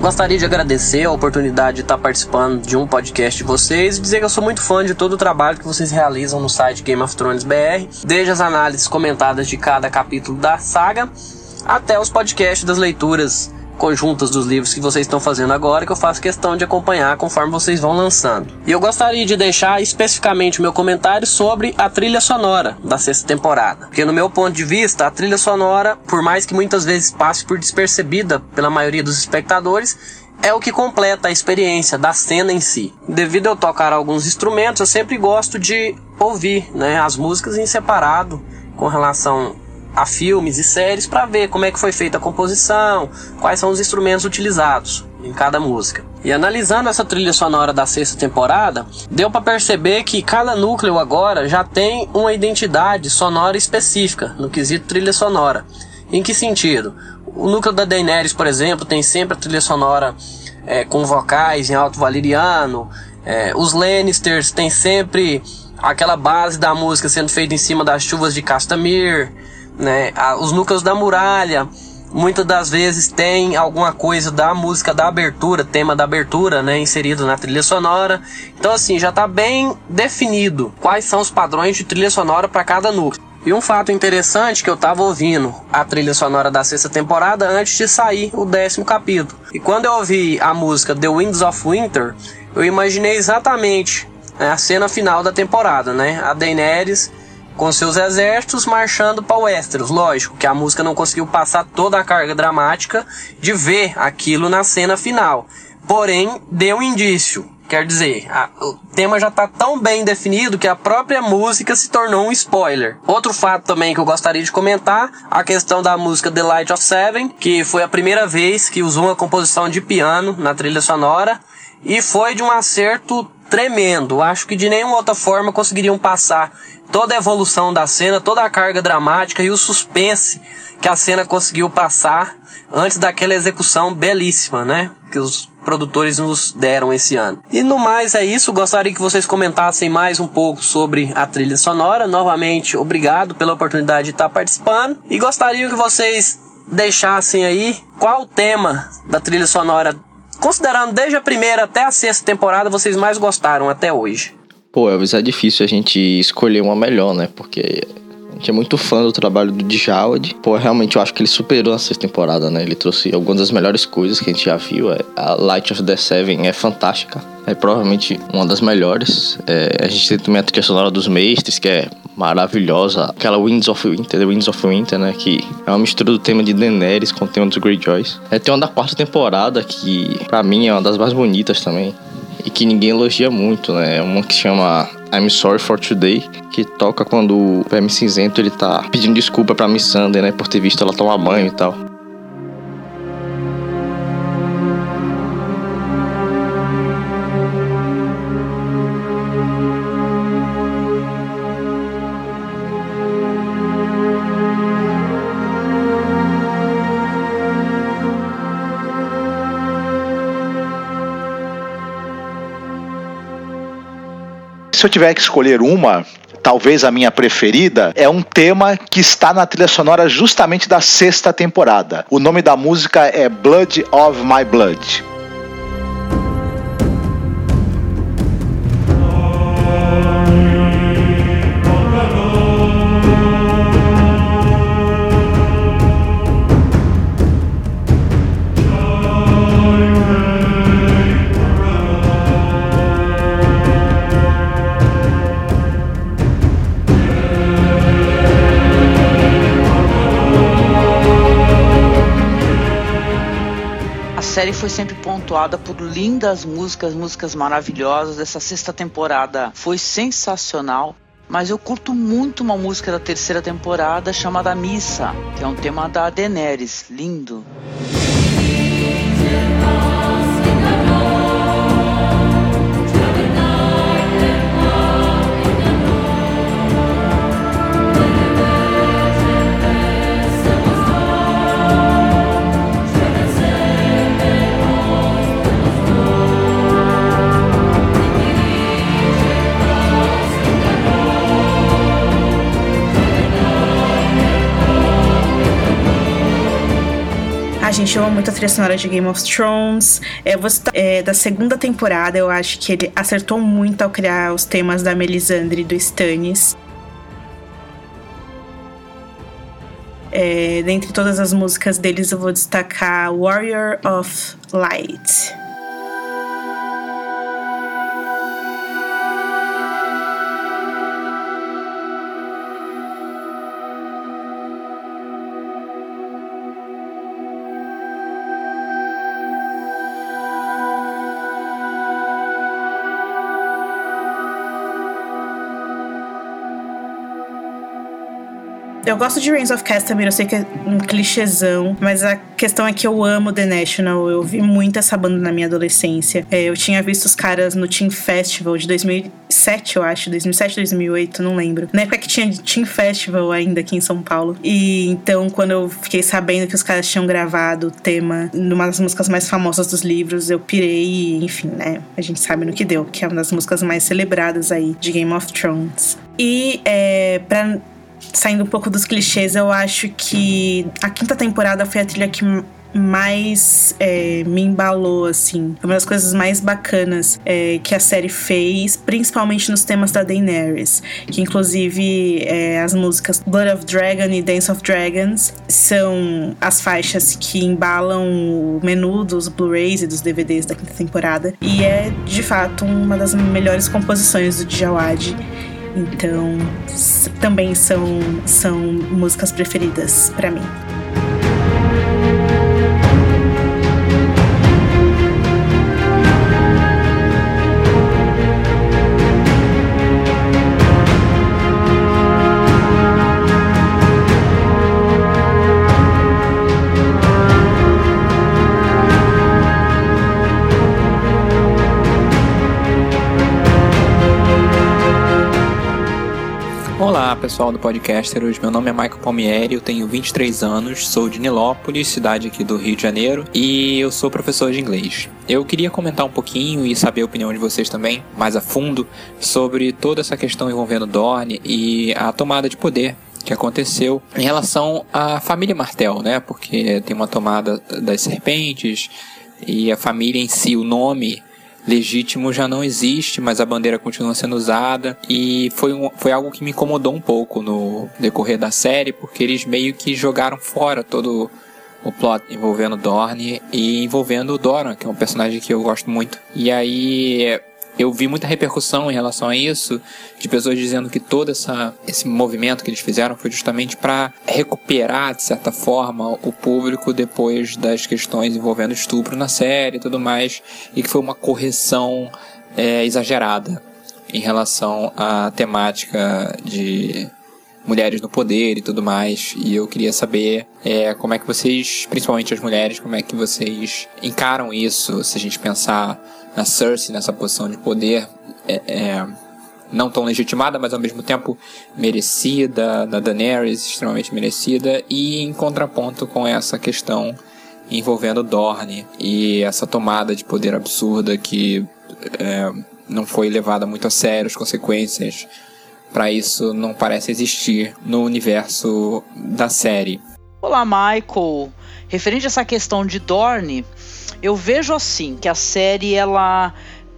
Gostaria de agradecer a oportunidade de estar participando de um podcast de vocês e dizer que eu sou muito fã de todo o trabalho que vocês realizam no site Game of Thrones BR, desde as análises comentadas de cada capítulo da saga até os podcasts das leituras conjuntas dos livros que vocês estão fazendo agora que eu faço questão de acompanhar conforme vocês vão lançando. E eu gostaria de deixar especificamente meu comentário sobre a trilha sonora da sexta temporada. Porque no meu ponto de vista, a trilha sonora, por mais que muitas vezes passe por despercebida pela maioria dos espectadores, é o que completa a experiência da cena em si. Devido eu tocar alguns instrumentos, eu sempre gosto de ouvir né, as músicas em separado com relação a filmes e séries para ver como é que foi feita a composição, quais são os instrumentos utilizados em cada música. E analisando essa trilha sonora da sexta temporada, deu para perceber que cada núcleo agora já tem uma identidade sonora específica no quesito trilha sonora. Em que sentido? O núcleo da Daenerys, por exemplo, tem sempre a trilha sonora é, com vocais em alto valeriano. É, os Lannisters têm sempre aquela base da música sendo feita em cima das chuvas de Castamere né? Os núcleos da muralha muitas das vezes tem alguma coisa da música da abertura, tema da abertura, né, inserido na trilha sonora. Então assim, já está bem definido quais são os padrões de trilha sonora para cada núcleo. E um fato interessante que eu estava ouvindo a trilha sonora da sexta temporada antes de sair o décimo capítulo. E quando eu ouvi a música The Winds of Winter, eu imaginei exatamente né, a cena final da temporada, né? A Daenerys com seus exércitos marchando para Westeros. Lógico que a música não conseguiu passar toda a carga dramática de ver aquilo na cena final. Porém, deu um indício. Quer dizer, a, o tema já está tão bem definido que a própria música se tornou um spoiler. Outro fato também que eu gostaria de comentar, a questão da música The Light of Seven, que foi a primeira vez que usou uma composição de piano na trilha sonora e foi de um acerto tremendo. Acho que de nenhuma outra forma conseguiriam passar toda a evolução da cena, toda a carga dramática e o suspense que a cena conseguiu passar antes daquela execução belíssima, né? Que os produtores nos deram esse ano. E no mais é isso, gostaria que vocês comentassem mais um pouco sobre a trilha sonora. Novamente, obrigado pela oportunidade de estar participando e gostaria que vocês deixassem aí qual o tema da trilha sonora, considerando desde a primeira até a sexta temporada, vocês mais gostaram até hoje. Pô, Elvis, é difícil a gente escolher uma melhor, né? Porque gente é muito fã do trabalho do Djawad. Pô, realmente eu acho que ele superou a sexta temporada, né? Ele trouxe algumas das melhores coisas que a gente já viu. É, a Light of the Seven é fantástica. É provavelmente uma das melhores. É, a gente tem também a trilha sonora dos Mestres, que é maravilhosa. Aquela Winds of Winter, The Winds of Winter, né? Que é uma mistura do tema de Daenerys com o tema dos Greyjoys. É, tem uma da quarta temporada que, pra mim, é uma das mais bonitas também e que ninguém elogia muito, né? É uma que chama I'm Sorry for Today, que toca quando o Verme Cinzento ele tá pedindo desculpa pra Miss Sunday, né? Por ter visto ela tomar banho e tal. Se eu tiver que escolher uma, talvez a minha preferida, é um tema que está na trilha sonora justamente da sexta temporada. O nome da música é Blood of My Blood. Série foi sempre pontuada por lindas músicas, músicas maravilhosas. Essa sexta temporada foi sensacional. Mas eu curto muito uma música da terceira temporada chamada Missa, que é um tema da Daenerys, lindo. Gente ama muito a trilha sonora de Game of Thrones. É, você tá, é, da segunda temporada, eu acho que ele acertou muito ao criar os temas da Melisandre e do Stannis. É, dentre todas as músicas deles, eu vou destacar Warrior of Light. Eu gosto de Reigns of Castamere, eu sei que é um clichêzão, mas a questão é que eu amo The National. Eu vi muito essa banda na minha adolescência. É, eu tinha visto os caras no Team Festival de 2007, eu acho, 2007, 2008, não lembro. Na época que tinha Team Festival ainda aqui em São Paulo. E então, quando eu fiquei sabendo que os caras tinham gravado o tema numa das músicas mais famosas dos livros, eu pirei e, enfim, né? A gente sabe no que deu, que é uma das músicas mais celebradas aí de Game of Thrones. E é, pra saindo um pouco dos clichês, eu acho que a quinta temporada foi a trilha que mais é, me embalou, assim. Uma das coisas mais bacanas é, que a série fez, principalmente nos temas da Daenerys. Que, inclusive, é, as músicas Blood of Dragon e Dance of Dragons são as faixas que embalam o menu dos Blu-rays e dos DVDs da quinta temporada. E é, de fato, uma das melhores composições do Djawad. Então, também são, são músicas preferidas para mim. Pessoal do Podcasteros, meu nome é Michael Palmieri, eu tenho 23 anos, sou de Nilópolis, cidade aqui do Rio de Janeiro, e eu sou professor de inglês. Eu queria comentar um pouquinho e saber a opinião de vocês também, mais a fundo, sobre toda essa questão envolvendo Dorne e a tomada de poder que aconteceu em relação à família Martel, né? Porque tem uma tomada das serpentes e a família em si, o nome legítimo já não existe, mas a bandeira continua sendo usada. E foi, um, foi algo que me incomodou um pouco no decorrer da série, porque eles meio que jogaram fora todo o plot envolvendo Dorne e envolvendo o Doran, que é um personagem que eu gosto muito. E aí eu vi muita repercussão em relação a isso, de pessoas dizendo que todo essa, esse movimento que eles fizeram foi justamente para recuperar, de certa forma, o público depois das questões envolvendo estupro na série e tudo mais, e que foi uma correção é, exagerada em relação à temática de mulheres no poder e tudo mais. E eu queria saber é, como é que vocês, principalmente as mulheres, como é que vocês encaram isso, se a gente pensar na Cersei nessa posição de poder é, é, não tão legitimada, mas ao mesmo tempo merecida, da Daenerys extremamente merecida, e em contraponto com essa questão envolvendo Dorne e essa tomada de poder absurda que é, não foi levada muito a sério, as consequências para isso não parece existir no universo da série. Olá, Michael. Referente a essa questão de Dorne, eu vejo assim que a série ela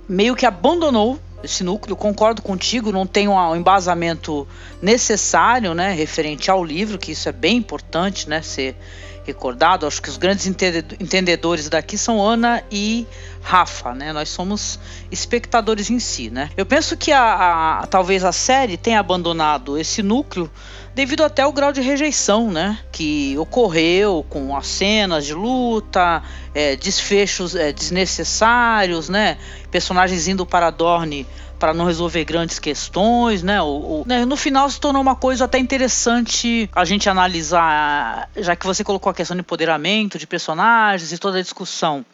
meio que abandonou esse núcleo. Concordo contigo, não tem um embasamento necessário, né, referente ao livro, que isso é bem importante, né, ser recordado. Acho que os grandes entendedores daqui são Ana e Rafa, né? Nós somos espectadores em si, né? Eu penso que a, a talvez a série tenha abandonado esse núcleo devido até ao grau de rejeição, né, que ocorreu com as cenas de luta, é, desfechos é, desnecessários, né, personagens indo para Dorne para não resolver grandes questões, né? Né? No final se tornou uma coisa até interessante a gente analisar, já que você colocou a questão de empoderamento de personagens e toda a discussão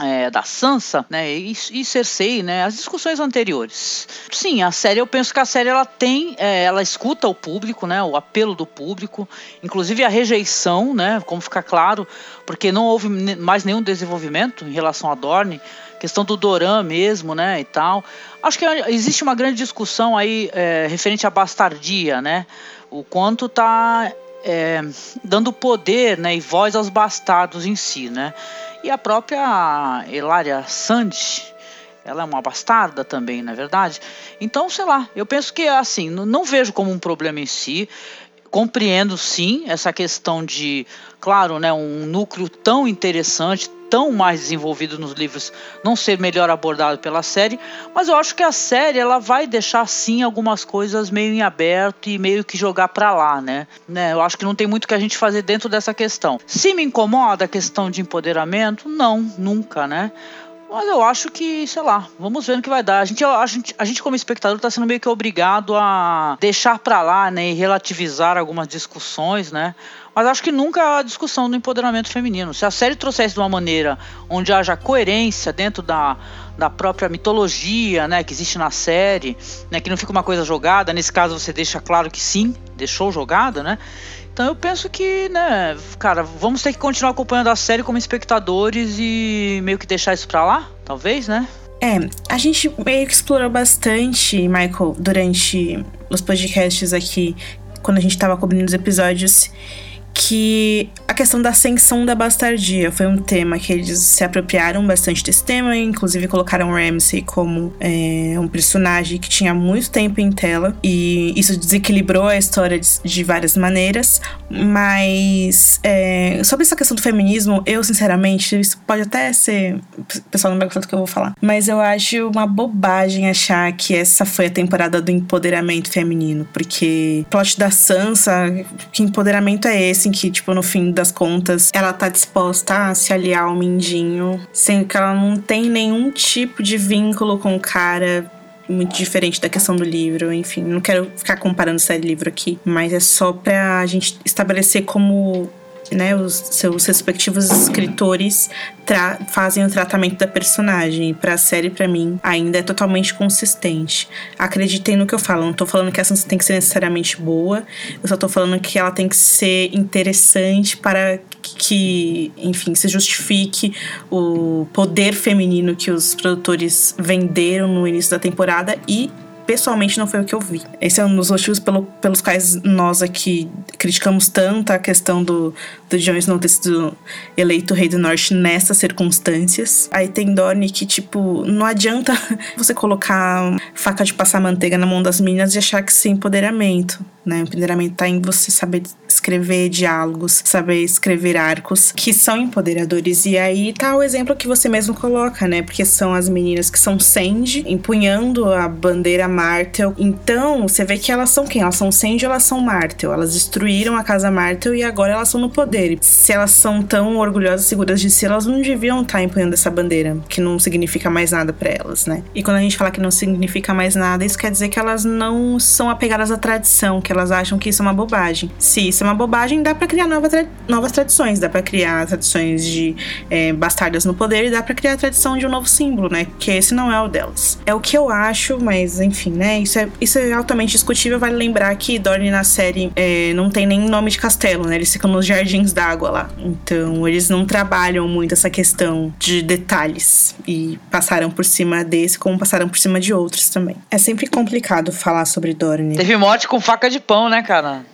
é, da Sansa, né, e, e, Cersei, né, as discussões anteriores. Sim, a série, eu penso que a série ela tem, é, ela escuta o público, né, o apelo do público, inclusive a rejeição, né, como fica claro, porque não houve mais nenhum desenvolvimento em relação a Dorne, questão do Doran mesmo, né, e tal. Acho que existe uma grande discussão aí é, referente à bastardia, né, o quanto tá é, dando poder, né, e voz aos bastardos em si, né. E a própria Hilária Sandy, ela é uma bastarda também, na é verdade. Então, sei lá, eu penso que assim, não vejo como um problema em si. Compreendo sim essa questão de, claro, né, um núcleo tão interessante, tão mais desenvolvido nos livros não ser melhor abordado pela série, mas eu acho que a série ela vai deixar sim algumas coisas meio em aberto e meio que jogar para lá, né? né? Eu acho que não tem muito que a gente fazer dentro dessa questão. Se me incomoda a questão de empoderamento, não, nunca, né? Mas eu acho que, sei lá, vamos ver no que vai dar. A gente, a gente, a gente como espectador, está sendo meio que obrigado a deixar para lá, né, e relativizar algumas discussões, né? Mas acho que nunca a discussão do empoderamento feminino. Se a série trouxesse de uma maneira onde haja coerência dentro da, da própria mitologia, né, que existe na série, né, que não fica uma coisa jogada, nesse caso você deixa claro que sim, deixou jogada, né? Então eu penso que, né, cara, vamos ter que continuar acompanhando a série como espectadores e meio que deixar isso pra lá, talvez, né? É, a gente meio que explorou bastante, Michael, durante os podcasts aqui, quando a gente tava cobrindo os episódios que a questão da ascensão da bastardia foi um tema que eles se apropriaram bastante desse tema, inclusive colocaram Ramsay como é, um personagem que tinha muito tempo em tela, e isso desequilibrou a história de, de várias maneiras. Mas é, sobre essa questão do feminismo, eu sinceramente, isso pode até ser. O pessoal não vai gostar do que eu vou falar, mas eu acho uma bobagem achar que essa foi a temporada do empoderamento feminino, porque plot da Sansa, que empoderamento é esse? Assim, que, tipo, no fim das contas, ela tá disposta a se aliar ao Mindinho, sendo que ela não tem nenhum tipo de vínculo com o cara muito diferente da questão do livro, enfim, não quero ficar comparando série livro aqui, mas é só pra gente estabelecer como né, os seus respectivos escritores fazem o tratamento da personagem. Para a série, para mim, ainda é totalmente consistente. Acreditem no que eu falo. Não tô falando que a Sansa tem que ser necessariamente boa. Eu só tô falando que ela tem que ser interessante para que, enfim, se justifique o poder feminino que os produtores venderam no início da temporada e pessoalmente não foi o que eu vi. Esse é um dos motivos pelo, pelos quais nós aqui criticamos tanto a questão do, do Jon Snow ter sido eleito rei do norte nessas circunstâncias. Aí tem Dorne que, tipo, não adianta *laughs* você colocar faca de passar manteiga na mão das meninas e achar que isso é empoderamento. Né? O empoderamento tá em você saber escrever diálogos, saber escrever arcos que são empoderadores. E aí tá o exemplo que você mesmo coloca, né? Porque são as meninas que são Sandy empunhando a bandeira Martel. Então, você vê que elas são quem? Elas são Sandy elas são Martel? Elas destruíram a casa Martel e agora elas estão no poder. Se elas são tão orgulhosas e seguras de si, elas não deviam estar tá empunhando essa bandeira, que não significa mais nada para elas, né? E quando a gente fala que não significa mais nada, isso quer dizer que elas não são apegadas à tradição, que elas acham que isso é uma bobagem. Se isso é uma bobagem, dá para criar nova tra novas tradições, dá para criar tradições de é, bastardas no poder e dá para criar a tradição de um novo símbolo, né? Que esse não é o delas. É o que eu acho, mas enfim, né? Isso é, isso é altamente discutível. Vale lembrar que Dorne na série é, não tem nem nome de castelo, né? Eles ficam nos jardins d'água lá. Então eles não trabalham muito essa questão de detalhes e passaram por cima desse, como passaram por cima de outros também. É sempre complicado falar sobre Dorne. Teve morte com faca de pão, né, cara?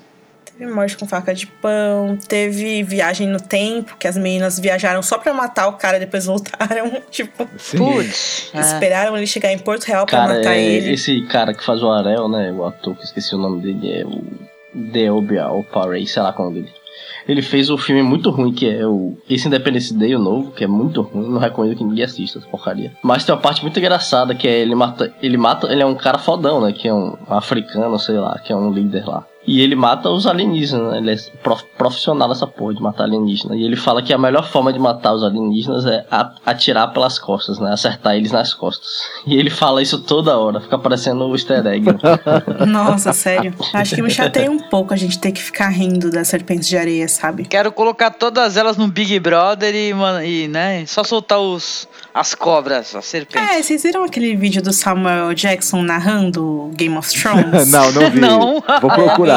Teve morte com faca de pão, teve viagem no tempo, que as meninas viajaram só pra matar o cara, depois voltaram. *laughs* tipo, putz, é. esperaram ele chegar em Porto Real pra cara, matar é, ele. Esse cara que faz o Arel, né? O ator que esqueci o nome dele, é o Deobia, ou Parey, sei lá qual é o nome dele. Ele fez o um filme muito ruim, que é o Esse Independence Day, o novo, que é muito ruim, não recomendo que ninguém assista essa porcaria. Mas tem uma parte muito engraçada, que é ele mata. Ele mata. Ele é um cara fodão, né? Que é um africano, sei lá, que é um líder lá. E ele mata os alienígenas, né? Ele é prof profissional nessa porra de matar alienígenas. E ele fala que a melhor forma de matar os alienígenas é atirar pelas costas, né? Acertar eles nas costas. *laughs* E ele fala isso toda hora, fica parecendo o um easter egg. *laughs* Nossa, *laughs* sério. Acho que me chateia um pouco a gente ter que ficar rindo das serpentes de areia, sabe? Quero colocar todas elas no Big Brother e, e né, só soltar os, as cobras, as serpentes. É, vocês viram aquele vídeo do Samuel Jackson narrando Game of Thrones? não, não vi. Não. Vou procurar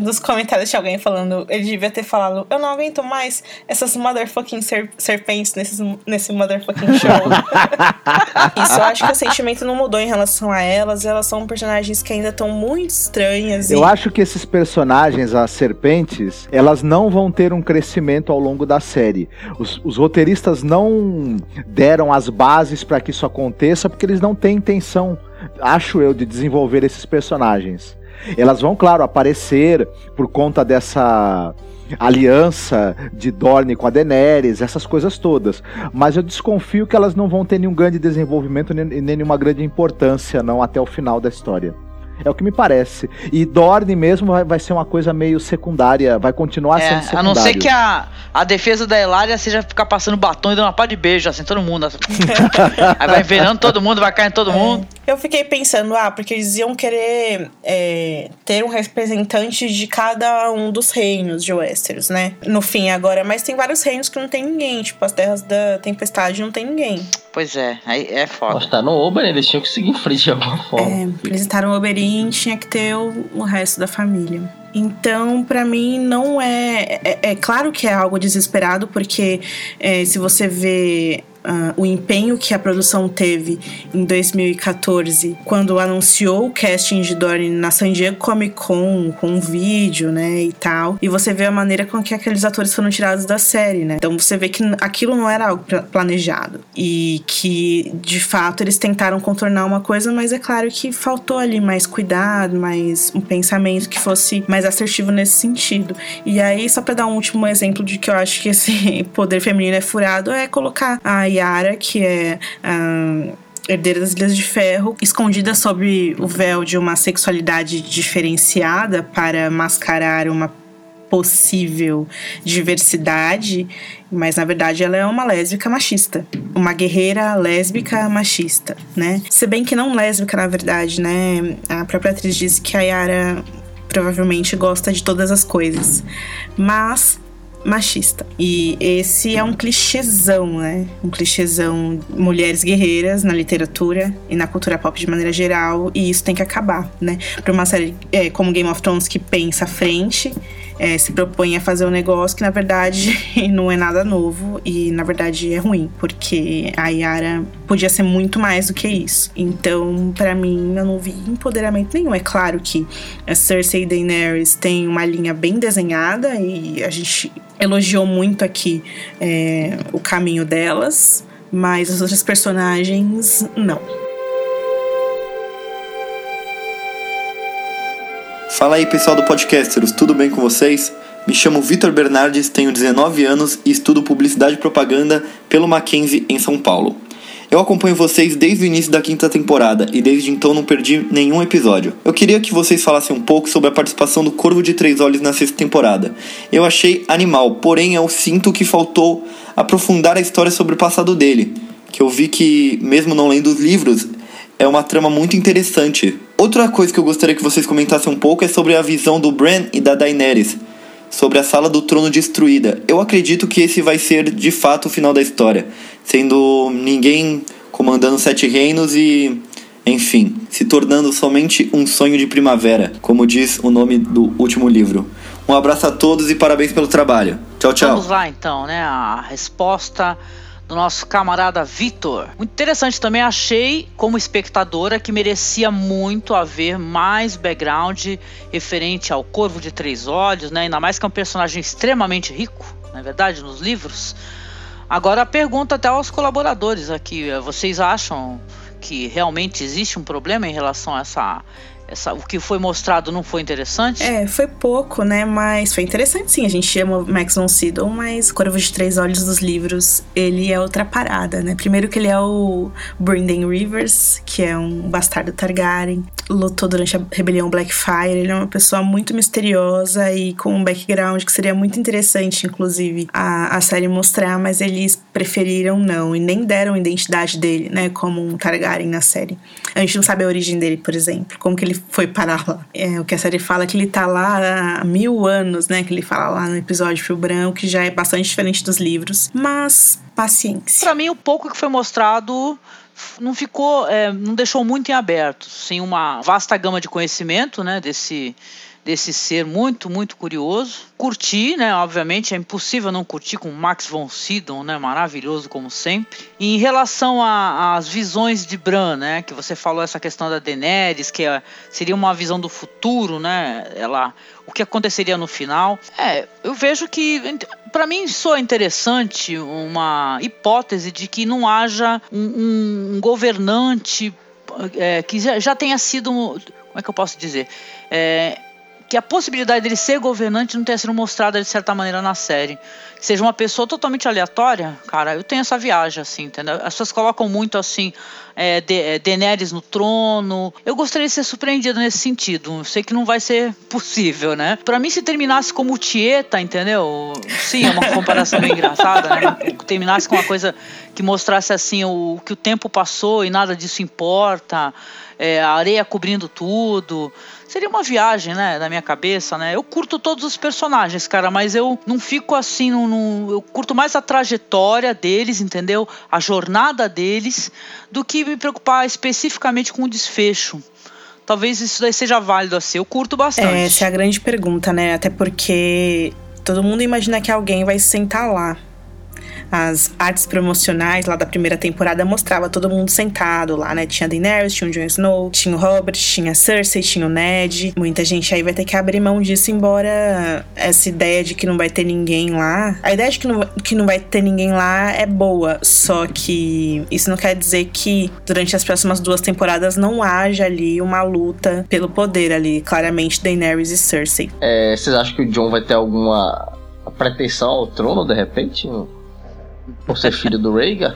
nos comentários de alguém falando, ele devia ter falado, eu não aguento mais essas motherfucking ser serpentes nesses, nesse motherfucking show. *laughs* Isso, eu acho que o sentimento não mudou em relação a elas, elas são personagens que ainda estão muito estranhas. Eu e... acho que esses personagens, as serpentes, elas não vão ter um crescimento ao longo da série. Os, os roteiristas não deram as bases para que isso aconteça, porque eles não têm intenção, acho eu, de desenvolver esses personagens. Elas vão, claro, aparecer por conta dessa aliança de Dorne com a Daenerys, essas coisas todas. Mas eu desconfio que elas não vão ter nenhum grande desenvolvimento nem nenhuma grande importância não até o final da história. É o que me parece. E Dorne mesmo vai, vai ser uma coisa meio secundária, vai continuar é, sendo secundária. A não ser que a, a defesa da Elária seja ficar passando batom e dando uma pá de beijo, assim, todo mundo. Assim. *laughs* Aí vai envenenando todo mundo, vai caindo todo é. mundo. Eu fiquei pensando, ah, porque eles iam querer é, ter um representante de cada um dos reinos de Westeros, né? No fim, agora. Mas tem vários reinos que não tem ninguém. Tipo, as terras da tempestade não tem ninguém. Pois é, aí é foda. Mas tá no Oberyn, eles tinham que seguir em frente de alguma forma. É, eles estaram no Oberyn, tinha que ter o, o resto da família. Então, para mim, não é, é, é. claro que é algo desesperado, porque é, se você vê uh, o empenho que a produção teve em 2014, quando anunciou o casting de Dory na San Diego Comic Con, com um vídeo, né, e tal. E você vê a maneira com que aqueles atores foram tirados da série, né? Então você vê que aquilo não era algo planejado. E que, de fato, eles tentaram contornar uma coisa, mas é claro que faltou ali mais cuidado, mais um pensamento que fosse mais assertivo nesse sentido. E aí, só pra dar um último exemplo de que eu acho que esse *laughs* poder feminino é furado, é colocar a Yara, que é. Um, herdeira das Ilhas de Ferro, escondida sob o véu de uma sexualidade diferenciada para mascarar uma possível diversidade, mas na verdade ela é uma lésbica machista, uma guerreira lésbica machista, né? Se bem que não lésbica na verdade, né? A própria atriz disse que a Yara provavelmente gosta de todas as coisas, mas machista. E esse é um clichêzão, né? Um clichêzão mulheres guerreiras na literatura e na cultura pop de maneira geral, e isso tem que acabar, né? Para uma série é, como Game of Thrones que pensa à frente é, se propõe a fazer um negócio que na verdade *laughs* não é nada novo e na verdade é ruim, porque a Yara podia ser muito mais do que isso. Então, para mim, eu não vi empoderamento nenhum. É claro que a Cersei Daenerys têm uma linha bem desenhada e a gente elogiou muito aqui é, o caminho delas, mas as outras personagens não. Fala aí pessoal do Podcasters, tudo bem com vocês? Me chamo Vitor Bernardes, tenho 19 anos e estudo Publicidade e Propaganda pelo Mackenzie em São Paulo. Eu acompanho vocês desde o início da quinta temporada e desde então não perdi nenhum episódio. Eu queria que vocês falassem um pouco sobre a participação do Corvo de Três Olhos na sexta temporada. Eu achei animal, porém eu sinto que faltou aprofundar a história sobre o passado dele. Que eu vi que, mesmo não lendo os livros, é uma trama muito interessante. Outra coisa que eu gostaria que vocês comentassem um pouco é sobre a visão do Bran e da Daenerys sobre a sala do trono destruída. Eu acredito que esse vai ser de fato o final da história, sendo ninguém comandando sete reinos e, enfim, se tornando somente um sonho de primavera, como diz o nome do último livro. Um abraço a todos e parabéns pelo trabalho. Tchau, tchau. Vamos lá então, né? A resposta do nosso camarada Vitor. Muito interessante também, achei como espectadora que merecia muito haver mais background referente ao Corvo de Três Olhos, né? Ainda mais que é um personagem extremamente rico, na é verdade, nos livros. Agora a pergunta até aos colaboradores aqui, vocês acham que realmente existe um problema em relação a essa essa, o que foi mostrado não foi interessante? É, foi pouco, né? Mas foi interessante sim. A gente ama Max von Sydow, mas Corvo de Três Olhos dos livros, ele é outra parada, né? Primeiro que ele é o Brynden Rivers, que é um bastardo Targaryen. Lutou durante a rebelião Blackfire. Ele é uma pessoa muito misteriosa e com um background que seria muito interessante, inclusive, a, a série mostrar, mas eles preferiram não. E nem deram identidade dele, né? Como um Targaryen na série. A gente não sabe a origem dele, por exemplo. Como que ele foi parar lá. É, o que a série fala é que ele tá lá há mil anos, né? Que ele fala lá no episódio Fio Branco, que já é bastante diferente dos livros. Mas, paciência. Para mim, o pouco que foi mostrado não ficou, é, não deixou muito em aberto, sem uma vasta gama de conhecimento, né, desse desse ser muito, muito curioso. Curti, né? Obviamente é impossível não curtir com Max von Sydow, né? Maravilhoso como sempre. E em relação às visões de Bran, né? Que você falou essa questão da Daenerys, que é, seria uma visão do futuro, né? Ela, o que aconteceria no final? É, eu vejo que para mim soa interessante uma hipótese de que não haja um, um, governante é, que já, já, tenha sido como é que eu posso dizer? É, que a possibilidade dele ser governante não tenha sido mostrada de certa maneira na série. Que seja uma pessoa totalmente aleatória, cara, eu tenho essa viagem, assim, entendeu? As pessoas colocam muito assim, é, de, é, Daenerys no trono. Eu gostaria de ser surpreendido nesse sentido. Eu sei que não vai ser *laughs* possível, né? Pra mim, se terminasse como Tieta, entendeu? Sim, é uma comparação bem engraçada, né? Terminasse com uma coisa que mostrasse assim o que o tempo passou e nada disso importa. É, a areia cobrindo tudo seria uma viagem, né, da minha cabeça, né? Eu curto todos os personagens, cara, mas eu não fico assim, no, eu curto mais a trajetória deles, entendeu? A jornada deles, do que me preocupar especificamente com o desfecho. Talvez isso daí seja válido assim. Eu curto bastante. É, essa é a grande pergunta, né? Até porque todo mundo imagina que alguém vai sentar lá as artes promocionais lá da primeira temporada mostrava todo mundo sentado lá, né? Tinha Daenerys, tinha o Jon Snow, tinha o Robert, tinha a Cersei, tinha o Ned. Muita gente aí vai ter que abrir mão disso, embora essa ideia de que não vai ter ninguém lá. A ideia de que não, que não vai ter ninguém lá é boa, só que isso não quer dizer que durante as próximas duas temporadas não haja ali uma luta pelo poder ali, claramente Daenerys e Cersei. É, vocês acham que o Jon vai ter alguma pretensão ao trono de repente? Por ser filho do Rhaegar?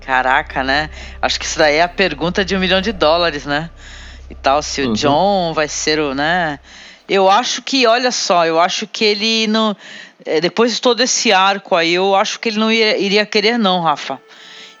Caraca, né? Acho que isso daí é a pergunta de um milhão de dólares, né? E tal, se uhum. o John vai ser o, né? Eu acho que, olha só, eu acho que ele não. É, depois de todo esse arco aí, eu acho que ele não iria, iria querer, não, Rafa.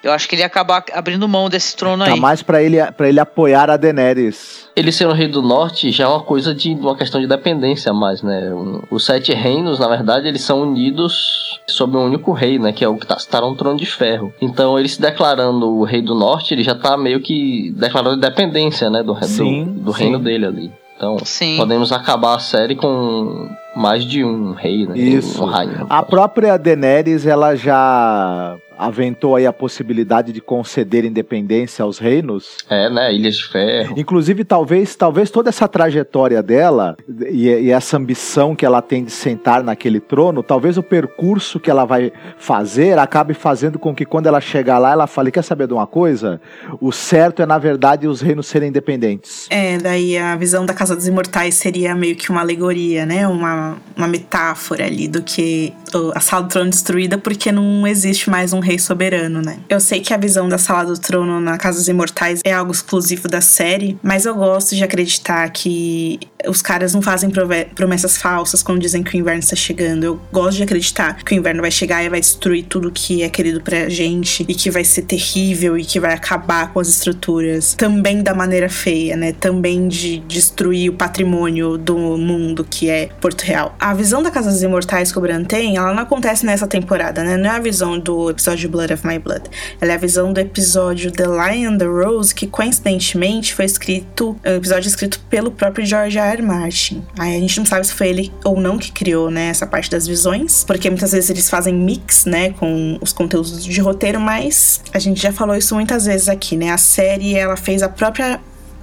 Eu acho que ele ia acabar abrindo mão desse trono tá aí. mais para ele, pra ele apoiar a Daenerys. Ele ser o rei do norte já é uma coisa de uma questão de dependência mais, né? Os sete reinos, na verdade, eles são unidos sob um único rei, né? Que é o que está no trono de ferro. Então, ele se declarando o rei do norte, ele já tá meio que declarando independência, né? Do, sim, do, do reino dele ali. Então, Sim. podemos acabar a série com mais de um rei, né? Isso. Um rainha, a própria Daenerys, ela já aventou aí a possibilidade de conceder independência aos reinos. É, né? Ilhas de Ferro. Inclusive, talvez, talvez toda essa trajetória dela e, e, essa ambição que ela tem de sentar naquele trono, talvez o percurso que ela vai fazer acabe fazendo com que quando ela chegar lá, ela fale: quer saber de uma coisa? O certo é, na verdade, os reinos serem independentes. É, daí a visão da Casa dos Imortais seria meio que uma alegoria, né? Uma, uma metáfora ali do que a sala do trono destruída porque não existe mais um rei soberano, né? Eu sei que a visão da Sala do Trono na Casa dos Imortais é algo exclusivo da série, mas eu gosto de acreditar que os caras não fazem promessas falsas quando dizem que o inverno está chegando. Eu gosto de acreditar que o inverno vai chegar e vai destruir tudo que é querido pra gente e que vai ser terrível e que vai acabar com as estruturas. Também da maneira feia, né? Também de destruir o patrimônio do mundo que é Porto Real. A visão da Casa dos Imortais que o Bran tem, ela não acontece nessa temporada, né? Não é a visão do episódio episódio Blood of My Blood. Ela é a visão do episódio The Lion and the Rose, que coincidentemente foi escrito, é um episódio escrito pelo próprio George R. R. Martin. Aí a gente não sabe se foi ele ou não que criou, né, essa parte das visões, porque muitas vezes eles fazem mix, né, com os conteúdos de roteiro, mas a gente já falou isso muitas vezes aqui, né? A série ela fez a própria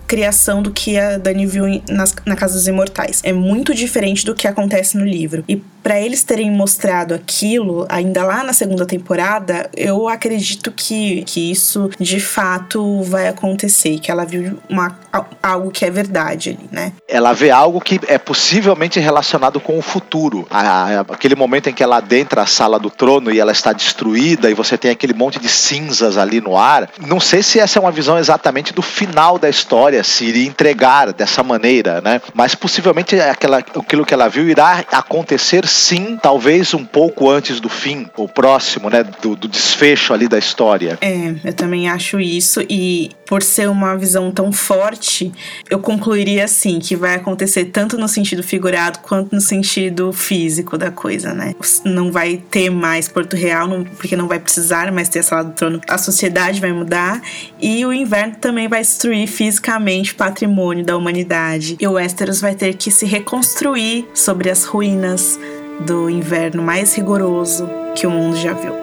criação do que a Dani viu nas, na Casa dos Imortais. É muito diferente do que acontece no livro. E para eles terem mostrado aquilo, ainda lá na segunda temporada, eu acredito que, que isso de fato vai acontecer, que ela viu uma, algo que é verdade ali, né? Ela vê algo que é possivelmente relacionado com o futuro. A, aquele momento em que ela adentra a sala do trono e ela está destruída e você tem aquele monte de cinzas ali no ar. Não sei se essa é uma visão exatamente do final da história, se iria entregar dessa maneira, né? Mas possivelmente aquela, aquilo que ela viu irá acontecer sim, talvez um pouco antes do fim, ou próximo, né, do, do desfecho ali da história. É, eu também acho isso e por ser uma visão tão forte, eu concluiria assim que vai acontecer tanto no sentido figurado quanto no sentido físico da coisa, né? Não vai ter mais Porto Real, não, porque não vai precisar mais ter a sala do trono. A sociedade vai mudar e o inverno também vai destruir fisicamente o patrimônio da humanidade. E o Westeros vai ter que se reconstruir sobre as ruínas do inverno mais rigoroso que o mundo já viu.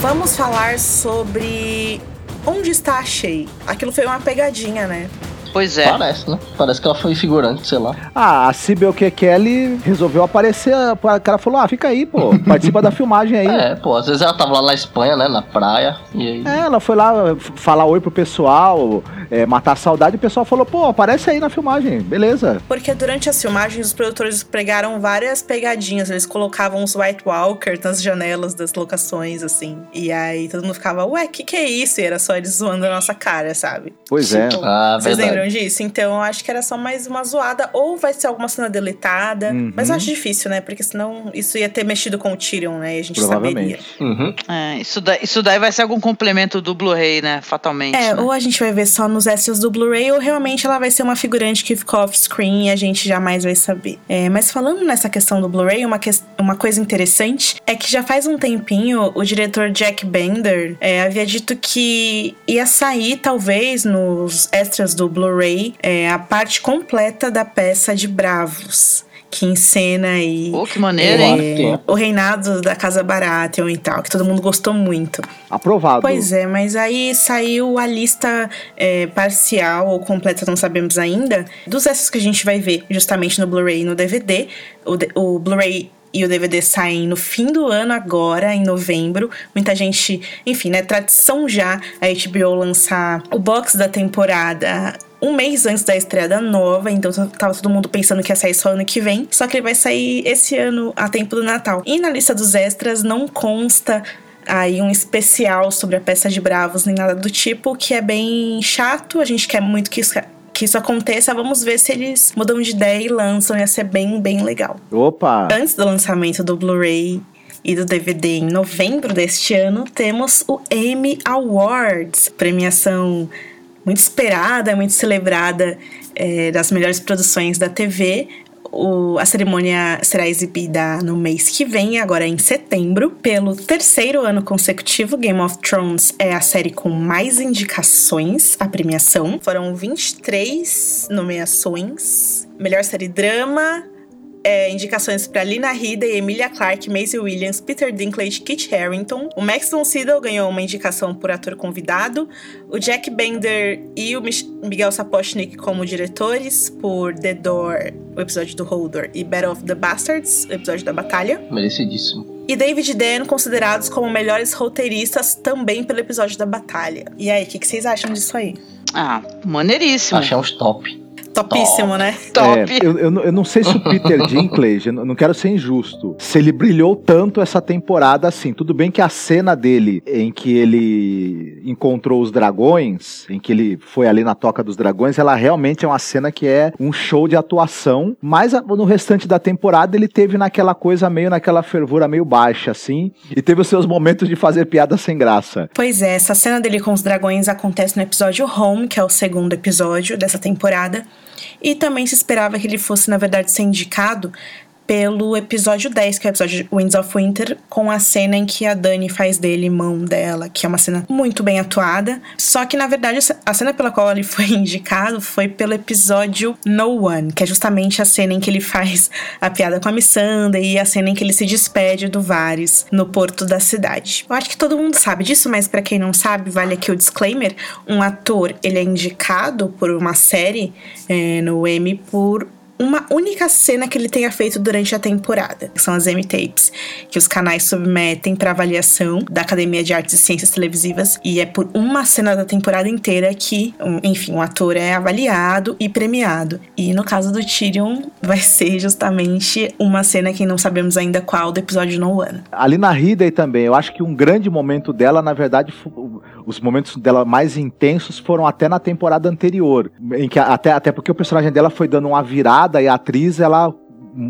Vamos falar sobre Onde está a Shay? Aquilo foi uma pegadinha, né? Pois é. Parece, né? Parece que ela foi figurante, sei lá. Ah, a Cibel que Kelly resolveu aparecer. O cara falou: ah, fica aí, pô. *laughs* Participa da filmagem aí. É, pô, às vezes ela tava lá na Espanha, né? Na praia. E aí... É, ela foi lá falar oi pro pessoal, é, matar a saudade, e o pessoal falou: pô, aparece aí na filmagem, beleza. Porque durante as filmagens, os produtores pregaram várias pegadinhas. Eles colocavam os White Walkers nas janelas das locações, assim. E aí todo mundo ficava: ué, que que é isso? E era só eles zoando a nossa cara, sabe? Pois é. Ah, Vocês verdade. Lembram disso? Então eu acho que era só mais uma zoada, ou vai ser alguma cena deletada. Uhum. Mas eu acho difícil, né? Porque senão isso ia ter mexido com o Tyrion, né? E a gente saberia. Uhum. É, isso, daí, isso daí vai ser algum complemento do Blu-ray, né? Fatalmente. É, né? ou a gente vai ver só nos extras do Blu-ray, ou realmente ela vai ser uma figurante que ficou off-screen e a gente jamais vai saber. É, mas falando nessa questão do Blu-ray, uma, que, uma coisa interessante é que já faz um tempinho o diretor Jack Bender é, havia dito que ia sair, talvez, nos extras do Blu-ray, é, a parte completa da peça de Bravos que encena aí Pô, que maneiro, hein? o reinado da Casa Baratheon e tal, que todo mundo gostou muito. Aprovado. Pois é, mas aí saiu a lista é, parcial ou completa, não sabemos ainda, dos extras que a gente vai ver justamente no Blu-ray e no DVD. O, o Blu-ray e o DVD saem no fim do ano agora, em novembro. Muita gente, enfim, né? Tradição já a HBO lançar o box da temporada um mês antes da estreia da nova, então tava todo mundo pensando que ia sair só ano que vem. Só que ele vai sair esse ano, a tempo do Natal. E na lista dos extras não consta aí um especial sobre a peça de Bravos, nem nada do tipo, que é bem chato. A gente quer muito que isso, que isso aconteça. Vamos ver se eles mudam de ideia e lançam. Ia ser bem, bem legal. Opa! Antes do lançamento do Blu-ray, e do DVD em novembro deste ano, temos o Emmy Awards, premiação muito esperada, muito celebrada é, das melhores produções da TV, o, a cerimônia será exibida no mês que vem, agora em setembro. Pelo terceiro ano consecutivo, Game of Thrones é a série com mais indicações à premiação. Foram 23 nomeações. Melhor série drama, é, indicações para Lina Headey, Emilia Clarke, Maisie Williams, Peter Dinklage, Kit Harington. O Max von Sydow ganhou uma indicação por ator convidado. O Jack Bender e o Miguel Sapochnik como diretores por The Door, o episódio do Holder, e Battle of the Bastards, o episódio da Batalha. Merecidíssimo. E David Dan considerados como melhores roteiristas também pelo episódio da Batalha. E aí, o que, que vocês acham disso aí? Ah, maneiríssimo. Achei uns top. Topíssimo, Top. né? Top. É, eu, eu, eu, não sei se o Peter Dinklage, *laughs* eu não quero ser injusto, se ele brilhou tanto essa temporada assim. Tudo bem que a cena dele em que ele encontrou os dragões, em que ele foi ali na toca dos dragões, ela realmente é uma cena que é um show de atuação, mas no restante da temporada ele teve naquela coisa meio, naquela fervura meio baixa, assim, e teve os seus momentos de fazer piada sem graça. Pois é, essa cena dele com os dragões acontece no episódio Home, que é o segundo episódio dessa temporada. E também se esperava que ele fosse, na verdade, ser indicado pelo episódio 10, que é o episódio Winds of Winter, com a cena em que a Dani faz dele mão dela, que é uma cena muito bem atuada. Só que, na verdade, a cena pela qual ele foi *laughs* indicado foi pelo episódio No One, que é justamente a cena em que ele faz a piada com a Missandei e a cena em que ele se despede do Varys no porto da cidade. Eu acho que todo mundo sabe disso, mas para quem não sabe, vale aqui o disclaimer: um ator ele é indicado por uma série é, no Emmy por uma única cena que ele tenha feito durante a temporada, que são as M-Tapes, que os canais submetem para avaliação da Academia de Artes e Ciências Televisivas, e é por uma cena da temporada inteira que, enfim, o ator é avaliado e premiado. E no caso do Tyrion, vai ser justamente uma cena que não sabemos ainda qual do episódio No One. Ali na Ridley também, eu acho que um grande momento dela, na verdade, os momentos dela mais intensos foram até na temporada anterior, em que até, até porque o personagem dela foi dando uma virada e a atriz, ela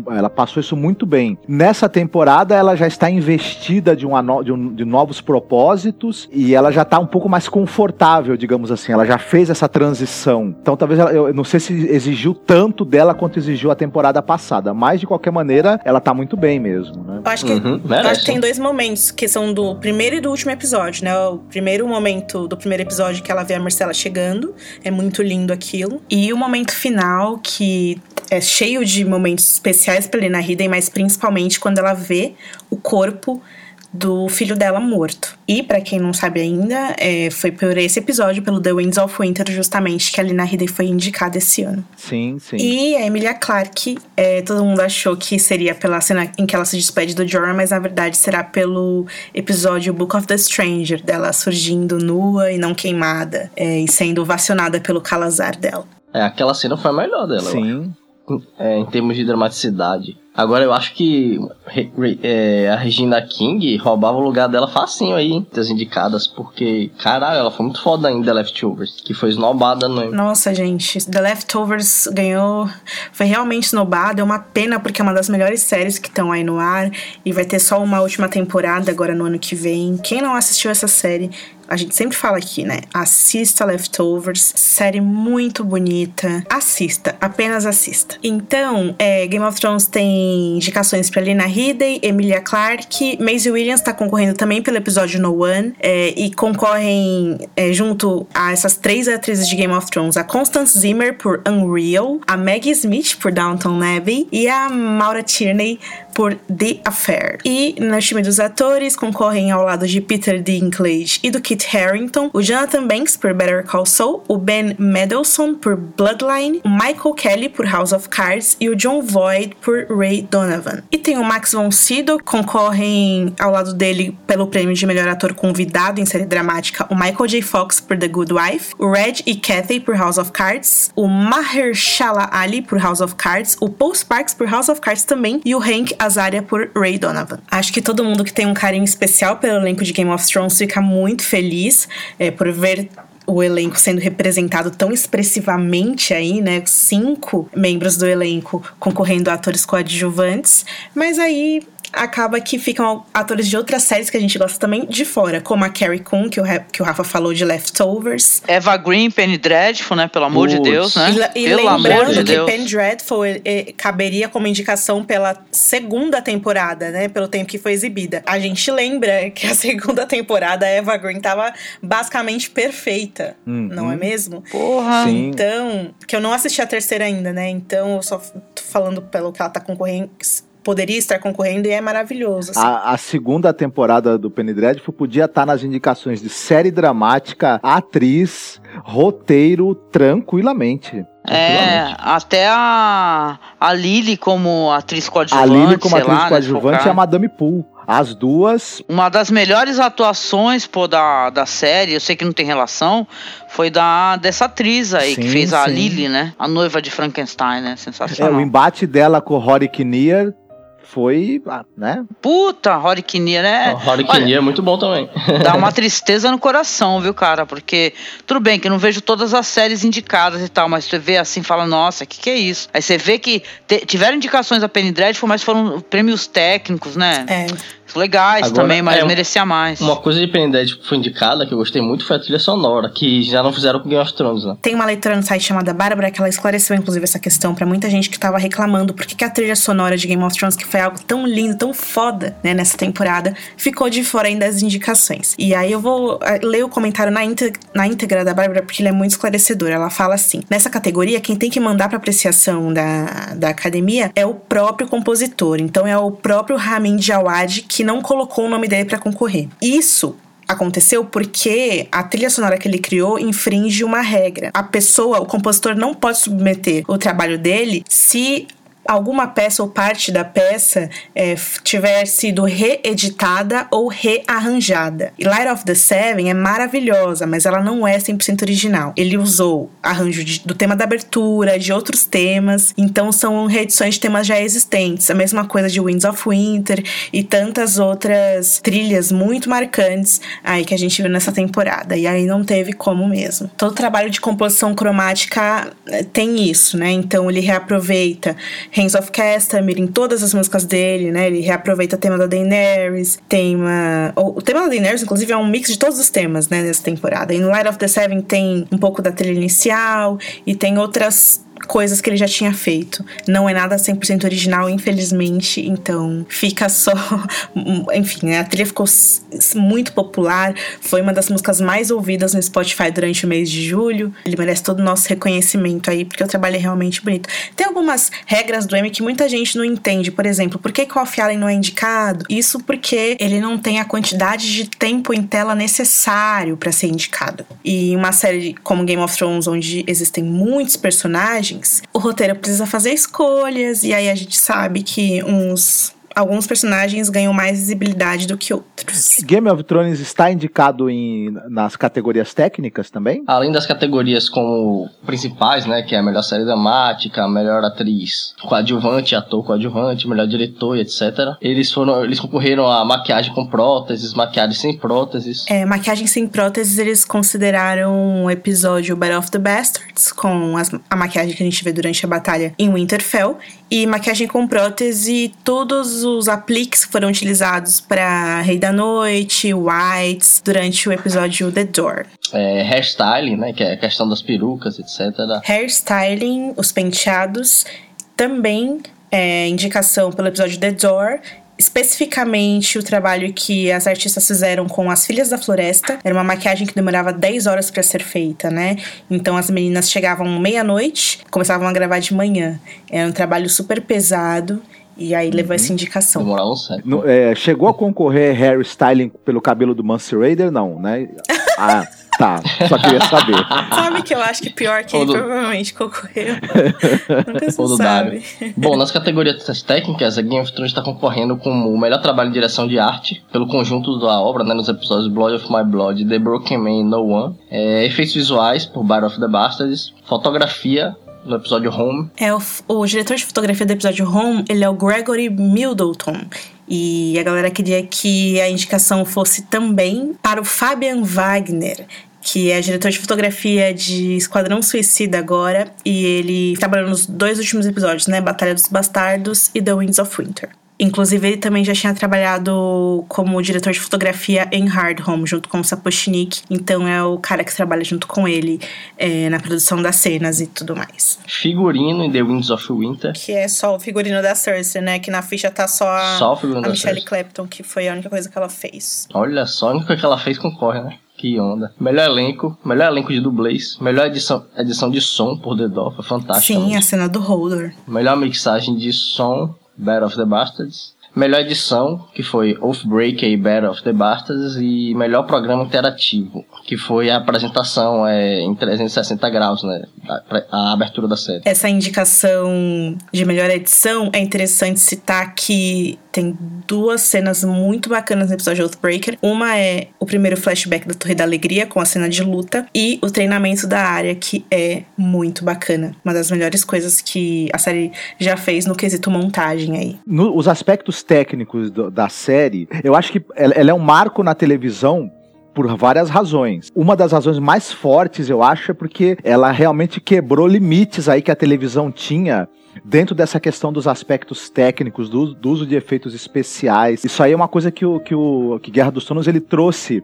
ela passou isso muito bem. Nessa temporada, ela já está investida de, uma no, de, um, de novos propósitos e ela já está um pouco mais confortável, digamos assim. Ela já fez essa transição. Então, talvez ela, eu não sei se exigiu tanto dela quanto exigiu a temporada passada, mas de qualquer maneira, ela está muito bem mesmo, né? Eu acho que, uhum, eu acho que tem dois momentos que são do primeiro e do último episódio, né? O primeiro momento do primeiro episódio que ela vê a Marcela chegando, é muito lindo aquilo. E o momento final que é cheio de momentos especiais para Lena Headey, mas principalmente quando ela vê o corpo do filho dela morto. E, para quem não sabe ainda, é, foi por esse episódio, pelo The Winds of Winter, justamente, que a Lina Headey foi indicada esse ano. Sim, sim. E a Emilia Clarke, é, todo mundo achou que seria pela cena em que ela se despede do Jorah, mas na verdade será pelo episódio Book of the Stranger, dela surgindo nua e não queimada, é, e sendo vacionada pelo Calazar dela. É, aquela cena foi a melhor dela. Sim é, em termos de dramaticidade. Agora eu acho que é, a Regina King roubava o lugar dela facinho aí, das indicadas, porque, caralho, ela foi muito foda em The Leftovers, que foi snobada no. Nossa, gente, The Leftovers ganhou. Foi realmente snobada, é uma pena, porque é uma das melhores séries que estão aí no ar, e vai ter só uma última temporada agora no ano que vem. Quem não assistiu essa série, a gente sempre fala aqui, né? Assista Leftovers, série muito bonita. Assista, apenas assista. Então, é, Game of Thrones tem indicações para Lina Headey, Emilia Clarke, Maisie Williams tá concorrendo também pelo episódio No One é, e concorrem é, junto a essas três atrizes de Game of Thrones, a Constance Zimmer por Unreal, a Maggie Smith por Downton Abbey e a Maura Tierney por The Affair. E no time dos atores concorrem ao lado de Peter Dinklage e do Kit Harington, o Jonathan Banks por Better Call Saul, o Ben Mendelsohn por Bloodline, o Michael Kelly por House of Cards e o John Voight por Ray Donovan. E tem o Max von Sydow, concorrem ao lado dele pelo prêmio de melhor ator convidado em série dramática, o Michael J. Fox por The Good Wife, o Red e Kathy por House of Cards, o Mahershala Ali por House of Cards, o Paul Sparks por House of Cards também e o Hank Azaria por Ray Donovan. Acho que todo mundo que tem um carinho especial pelo elenco de Game of Thrones fica muito feliz é, por ver o elenco sendo representado tão expressivamente aí, né? Cinco membros do elenco concorrendo a atores coadjuvantes. Mas aí acaba que ficam atores de outras séries que a gente gosta também de fora, como a Carrie Coon, que o, que o Rafa falou de Leftovers. Eva Green, Penny Dreadful, né? Pelo amor de Deus, né? E, e Pelo lembrando de que Deus. Penny Dreadful ele, ele, caberia como indicação pela segunda temporada, né? Pelo tempo que foi exibida. A gente lembra que a *laughs* segunda temporada a Eva Green tava basicamente perfeita, uhum. não é mesmo? Porra! Sim. Então, que eu não assisti a terceira ainda, né? Então eu só tô falando pelo que ela tá concorrendo poderia estar concorrendo e é maravilhoso. Assim. A, a, segunda temporada do Penny Dreadful podia estar nas indicações de série dramática, atriz, roteiro, tranquilamente. É, até a, a Lily como atriz coadjuvante. A Lily como atriz lá, né, coadjuvante né, e a Madame Poole. As duas. Uma das melhores atuações, pô, da, da série, eu sei que não tem relação, foi da dessa atriz aí, sim, que fez a Lily, né? A noiva de Frankenstein, né? Sensacional. É, o embate dela com o Rory Kinnear foi, ah, né? Puta, Rory Kinnear, né? Rory Kinnear é muito bom também. Dá uma *laughs* tristeza no coração, viu, cara? Porque, tudo bem que eu não vejo todas as séries indicadas e tal, mas você vê assim fala, nossa, o que, que é isso? Aí você vê que tiveram indicações a Penny Dreadful, mas foram prêmios técnicos, né? É legais Agora, também, mas é, merecia mais. Uma coisa de Penny que foi indicada, que eu gostei muito, foi a trilha sonora, que já não fizeram com Game of Thrones, né? Tem uma leitura no site chamada Bárbara que ela esclareceu, inclusive, essa questão para muita gente que tava reclamando por que a trilha sonora de Game of Thrones, que foi algo tão lindo, tão foda, né, nessa temporada, ficou de fora ainda das indicações. E aí eu vou eh, ler o comentário na, íntegra, na íntegra da Bárbara, porque ele é muito esclarecedor. Ela fala assim: nessa categoria, quem tem que mandar pra apreciação da, da academia é o próprio compositor. Então é o próprio Ramin Djawad que não colocou o nome dele para concorrer. Isso aconteceu porque a trilha sonora que ele criou infringe uma regra. A pessoa, o compositor, não pode submeter o trabalho dele se alguma peça ou parte da peça é, tiver sido reeditada ou rearranjada. E Light of the Seven é maravilhosa, mas ela não é 100% original. Ele usou arranjo de, do tema da abertura, de outros temas, então são reedições de temas já existentes. A mesma coisa de Winds of Winter e tantas outras trilhas muito marcantes aí que a gente viu nessa temporada. E aí não teve como mesmo. Todo trabalho de composição cromática é, tem isso, né? Então ele reaproveita Hands of Castamere, em todas as músicas dele, né? Ele reaproveita o tema da Daenerys, tema... O tema da Daenerys, inclusive, é um mix de todos os temas, né? Nessa temporada. E no Light of the Seven tem um pouco da trilha inicial e tem outras coisas que ele já tinha feito. Não é nada 100% original, infelizmente, então fica só. *laughs* Enfim, né? a trilha ficou muito popular, foi uma das músicas mais ouvidas no Spotify durante o mês de julho. Ele merece todo o nosso reconhecimento aí, porque o trabalho é realmente bonito. Tem algumas regras do Emmy que muita gente não entende. Por exemplo, por que Coffee Allen não é indicado? Isso porque ele não tem a quantidade de tempo em tela necessário para ser indicado. E uma série como Game of Thrones, onde existem muitos personagens, personagens. O roteiro precisa fazer escolhas, e aí a gente sabe que uns alguns personagens ganham mais visibilidade do que outros. Game of Thrones está indicado em, nas categorias técnicas também? Além das categorias como principais, né, que é a melhor série dramática, a melhor atriz coadjuvante, ator coadjuvante, melhor diretor e etc. Eles foram, eles concorreram a maquiagem com próteses, maquiagem sem próteses. É, maquiagem sem próteses eles consideraram o episódio Battle of the Bastards com as, a maquiagem que a gente vê durante a batalha em Winterfell e maquiagem com prótese, todos os apliques que foram utilizados para Rei da Noite, Whites, durante o episódio The Door. É, hairstyling, né, que é a questão das perucas, etc. Hairstyling, os penteados, também é, indicação pelo episódio The Door especificamente o trabalho que as artistas fizeram com as Filhas da Floresta. Era uma maquiagem que demorava 10 horas para ser feita, né? Então as meninas chegavam meia-noite, começavam a gravar de manhã. Era um trabalho super pesado. E aí levou uhum. essa indicação. Demorava um século. É, chegou a concorrer hairstyling pelo cabelo do Mance Raider? Não, né? Ah. Tá, só queria saber. *laughs* sabe que eu acho que pior que ele do... provavelmente concorreu. *laughs* Nunca se sabe. Bom, nas categorias técnicas, a Game of Thrones está concorrendo com o melhor trabalho de direção de arte, pelo conjunto da obra, né, nos episódios Blood of My Blood, The Broken Man e No One. É, efeitos visuais, por Battle of the Bastards. Fotografia, no episódio Home. É, o, o diretor de fotografia do episódio Home, ele é o Gregory Middleton. E a galera queria que a indicação fosse também para o Fabian Wagner, que é diretor de fotografia de Esquadrão Suicida agora, e ele trabalhou nos dois últimos episódios, né? Batalha dos Bastardos e The Winds of Winter. Inclusive, ele também já tinha trabalhado como diretor de fotografia em Hard Home, junto com o Sapochnik. Então, é o cara que trabalha junto com ele é, na produção das cenas e tudo mais. Figurino em The Winds of Winter. Que é só o figurino da Cersei, né? Que na ficha tá só a, só o a Michelle Clapton, que foi a única coisa que ela fez. Olha só, a única que ela fez concorre, né? Que onda. Melhor elenco, melhor elenco de dublês, melhor edição, edição de som por The Dolphin, fantástica. Sim, a cena do Holder. Melhor mixagem de som, Battle of the Bastards. Melhor edição, que foi Oathbreaker e Battle of the Bastards, e melhor programa interativo, que foi a apresentação é, em 360 graus, né? A, a, abertura da série. Essa indicação de melhor edição é interessante citar que tem duas cenas muito bacanas no episódio Oathbreaker. Uma é o primeiro flashback da Torre da Alegria, com a cena de luta, e o treinamento da área, que é muito bacana. Uma das melhores coisas que a série já fez no quesito montagem aí. No, os aspectos técnicos do, da série, eu acho que ela, é um marco na televisão por várias razões. Uma das razões mais fortes, eu acho, é porque ela realmente quebrou limites aí que a televisão tinha dentro dessa questão dos aspectos técnicos, do, do uso de efeitos especiais. Isso aí é uma coisa que o, que o que Guerra dos Tronos ele trouxe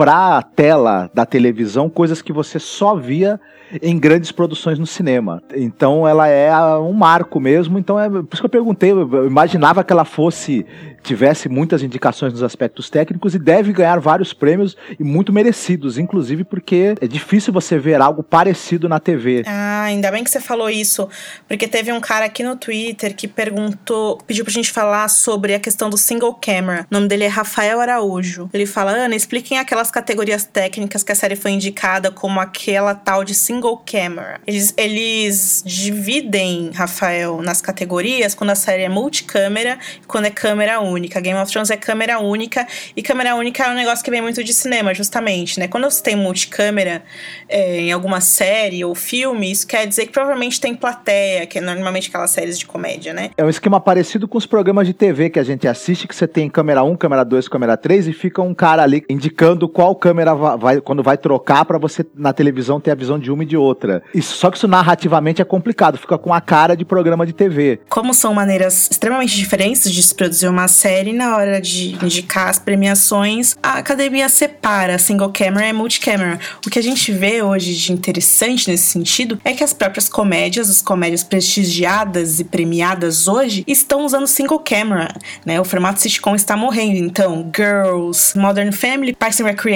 pra tela da televisão coisas que você só via em grandes produções no cinema. Então ela é um marco mesmo. Então é por isso que eu perguntei. Eu imaginava que ela fosse tivesse muitas indicações nos aspectos técnicos e deve ganhar vários prêmios e muito merecidos, inclusive porque é difícil você ver algo parecido na TV. Ah, ainda bem que você falou isso, porque teve um cara aqui no Twitter que perguntou, pediu pra gente falar sobre a questão do single camera. O nome dele é Rafael Araújo. Ele fala: "Ana, expliquem aquelas categorias técnicas que a série foi indicada como aquela tal de single single camera. Eles, eles dividem, Rafael, nas categorias quando a série é multicâmera e quando é câmera única. Game of Thrones é câmera única e câmera única é um negócio que vem muito de cinema, justamente, né? Quando você tem multicâmera é, em alguma série ou filme, isso quer dizer que provavelmente tem plateia, que é normalmente aquelas séries de comédia, né? É um esquema parecido com os programas de TV que a gente assiste, que você tem câmera 1, câmera 2, câmera 3 e fica um cara ali indicando qual câmera vai, quando vai trocar para você na televisão ter a visão de uma e de outra. Isso, só que isso narrativamente é complicado, fica com a cara de programa de TV. Como são maneiras extremamente diferentes de se produzir uma série, na hora de indicar as premiações, a academia separa single camera e multicamera. O que a gente vê hoje de interessante nesse sentido é que as próprias comédias, as comédias prestigiadas e premiadas hoje, estão usando single camera, né? O formato sitcom está morrendo, então Girls, Modern Family, Parks and Recreation,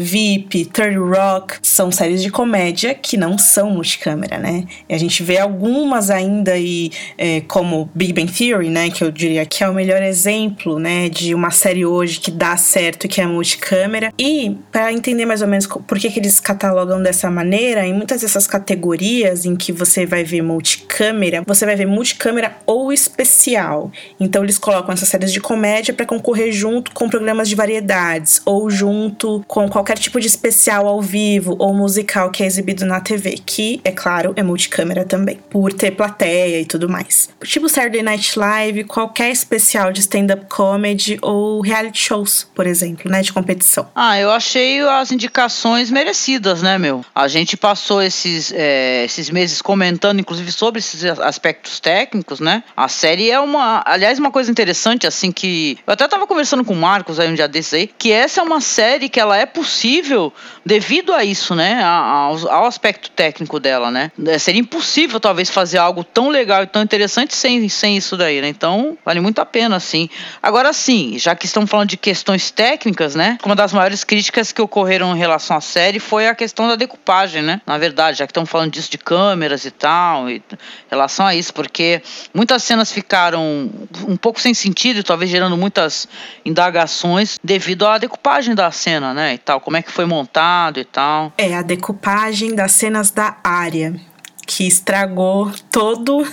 VIP, Third Rock são séries de comédia que não são multicâmera, né? E a gente vê algumas ainda aí, é, como Big Bang Theory, né? Que eu diria que é o melhor exemplo, né? De uma série hoje que dá certo e que é multicâmera. E para entender mais ou menos por que, que eles catalogam dessa maneira, em muitas dessas categorias em que você vai ver multicâmera, você vai ver multicâmera ou especial. Então eles colocam essas séries de comédia para concorrer junto com programas de variedades ou junto com qualquer tipo de especial ao vivo ou musical que é exibido na TV, que, é claro, é multicâmera também, por ter plateia e tudo mais. Tipo Saturday Night Live, qualquer especial de stand-up comedy ou reality shows, por exemplo, né, de competição. Ah, eu achei as indicações merecidas, né, meu? A gente passou esses, é, esses meses comentando, inclusive, sobre esses aspectos técnicos, né? A série é uma. Aliás, uma coisa interessante, assim, que. Eu até tava conversando com o Marcos aí um dia desses aí, que essa é uma série que ela é possível devido a isso, né? Ao, ao aspecto técnico dela, né? É, seria impossível, talvez, fazer algo tão legal e tão interessante sem, sem isso daí, né? Então, vale muito a pena, assim. Agora, sim, já que estamos falando de questões técnicas, né? Uma das maiores críticas que ocorreram em relação à série foi a questão da decupagem, né? Na verdade, já que estamos falando disso de câmeras e tal, e em relação a isso, porque muitas cenas ficaram um pouco sem sentido, talvez gerando muitas indagações devido à decupagem da cena, né? E tal, como é que foi montado e tal. É, a decupagem das cenas da área que estragou todo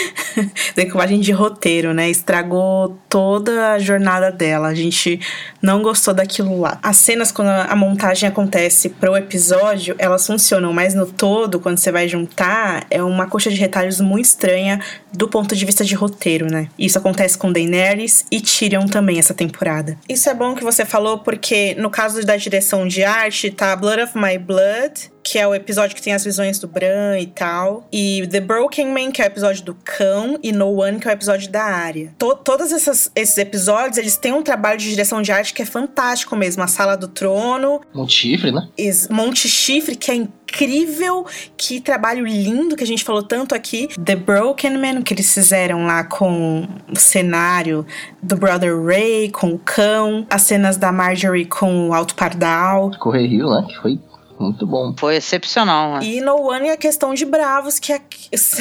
*laughs* decupagem de roteiro, né? Estragou toda a jornada dela. A gente não gostou daquilo lá. As cenas, quando a montagem acontece pro episódio, elas funcionam, mas no todo, quando você vai juntar, é uma coxa de retalhos muito estranha do ponto de vista de roteiro, né? Isso acontece com Daenerys e Tyrion também essa temporada. Isso é bom que você falou, porque no caso da direção de arte, tá Blood of My Blood que é o episódio que tem as visões do Bran e tal. E The Broken Man, que é o episódio do cão. E No One, que é o episódio da área. To todos essas, esses episódios, eles têm um trabalho de direção de arte que é fantástico mesmo. A Sala do Trono. Monte Chifre, né? Monte Chifre, que é incrível. Que trabalho lindo que a gente falou tanto aqui. The Broken Man, que eles fizeram lá com o cenário do Brother Ray, com o cão. As cenas da Marjorie com o Alto Pardal. Correio Rio, né? Que foi muito bom. Foi excepcional, né? E No One é a questão de Bravos, que é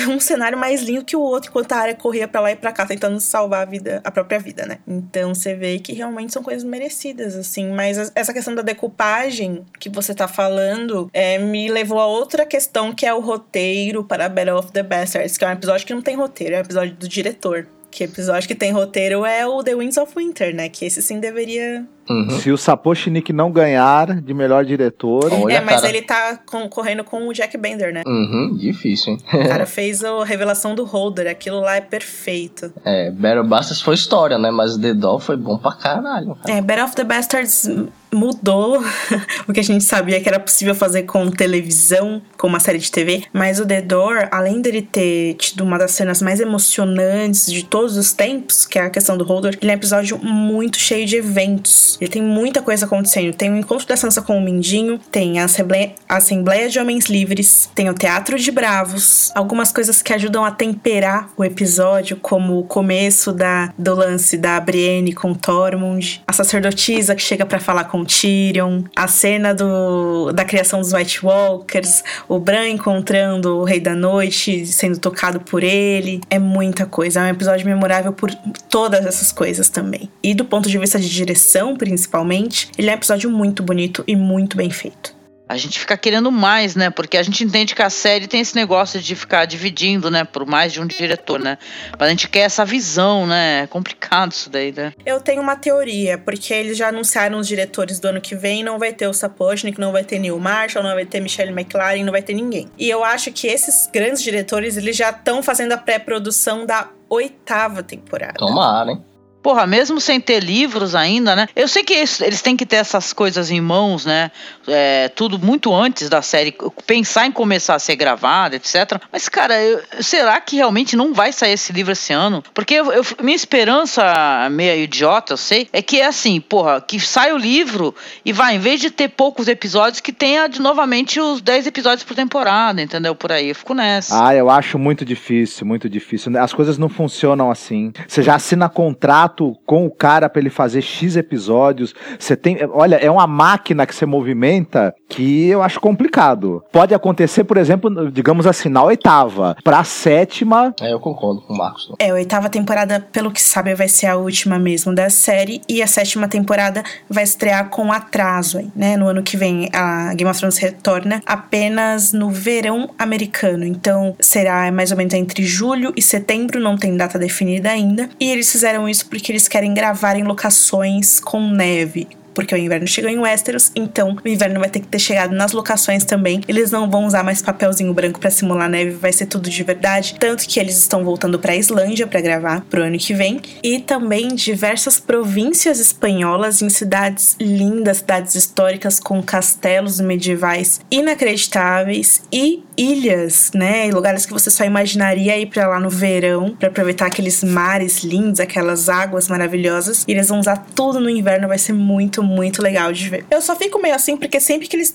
um cenário mais lindo que o outro, enquanto a área corria para lá e pra cá, tentando salvar a vida, a própria vida, né? Então você vê que realmente são coisas merecidas, assim. Mas essa questão da decupagem que você tá falando é, me levou a outra questão, que é o roteiro para Battle of the Bastards, que é um episódio que não tem roteiro, é um episódio do diretor. Que episódio que tem roteiro é o The Winds of Winter, né? Que esse sim deveria Uhum. Se o Sapochnik não ganhar de melhor diretor. Olha, é, mas cara. ele tá concorrendo com o Jack Bender, né? Uhum, difícil, hein? o cara fez a revelação do Holder, aquilo lá é perfeito. É, Battle Bastards foi história, né? Mas The Doll foi bom pra caralho. Cara. É, Battle of the Bastards mudou *laughs* o que a gente sabia que era possível fazer com televisão, com uma série de TV, mas o The Door, além dele ter tido uma das cenas mais emocionantes de todos os tempos, que é a questão do Holder, ele é um episódio muito cheio de eventos. Ele tem muita coisa acontecendo. Tem o encontro da Sansa com o Mindinho, tem a Assembleia, a Assembleia de Homens Livres, tem o Teatro de Bravos, algumas coisas que ajudam a temperar o episódio, como o começo da, do lance da Brienne com Tormund, a sacerdotisa que chega para falar com Tyrion, a cena do, da criação dos White Walkers, o Bran encontrando o Rei da Noite, sendo tocado por ele. É muita coisa. É um episódio memorável por todas essas coisas também. E do ponto de vista de direção, principalmente, ele é um episódio muito bonito e muito bem feito a gente fica querendo mais, né? Porque a gente entende que a série tem esse negócio de ficar dividindo, né? Por mais de um diretor, né? Mas a gente quer essa visão, né? É complicado isso daí, né? Eu tenho uma teoria, porque eles já anunciaram os diretores do ano que vem, não vai ter o Sapochnik, não vai ter Neil Marshall, não vai ter Michelle McLaren, não vai ter ninguém. E eu acho que esses grandes diretores, eles já estão fazendo a pré-produção da oitava temporada. Tomara, hein? Porra, mesmo sem ter livros ainda, né? Eu sei que eles têm que ter essas coisas em mãos, né? É, tudo muito antes da série pensar em começar a ser gravada, etc. Mas, cara, eu, será que realmente não vai sair esse livro esse ano? Porque eu, eu, minha esperança, meio idiota, eu sei, é que é assim, porra, que sai o livro e vai, em vez de ter poucos episódios, que tenha de novamente os 10 episódios por temporada, entendeu? Por aí, eu fico nessa. Ah, eu acho muito difícil, muito difícil. As coisas não funcionam assim. Você já assina contrato contrato com o cara para ele fazer X episódios. Você tem. Olha, é uma máquina que você movimenta que eu acho complicado. Pode acontecer, por exemplo, digamos assim, na oitava. Pra sétima. É, eu concordo com o Marcos. É, a oitava temporada, pelo que sabe, vai ser a última mesmo da série. E a sétima temporada vai estrear com atraso aí, né? No ano que vem, a Game of Thrones retorna apenas no verão americano. Então, será mais ou menos entre julho e setembro, não tem data definida ainda. E eles fizeram isso porque porque eles querem gravar em locações com neve porque o inverno chegou em Westeros, então o inverno vai ter que ter chegado nas locações também. Eles não vão usar mais papelzinho branco para simular neve, vai ser tudo de verdade. Tanto que eles estão voltando para Islândia para gravar pro ano que vem e também diversas províncias espanholas em cidades lindas, cidades históricas com castelos medievais inacreditáveis e ilhas, né, lugares que você só imaginaria ir para lá no verão para aproveitar aqueles mares lindos, aquelas águas maravilhosas. E eles vão usar tudo no inverno, vai ser muito muito, muito legal de ver. Eu só fico meio assim porque sempre que eles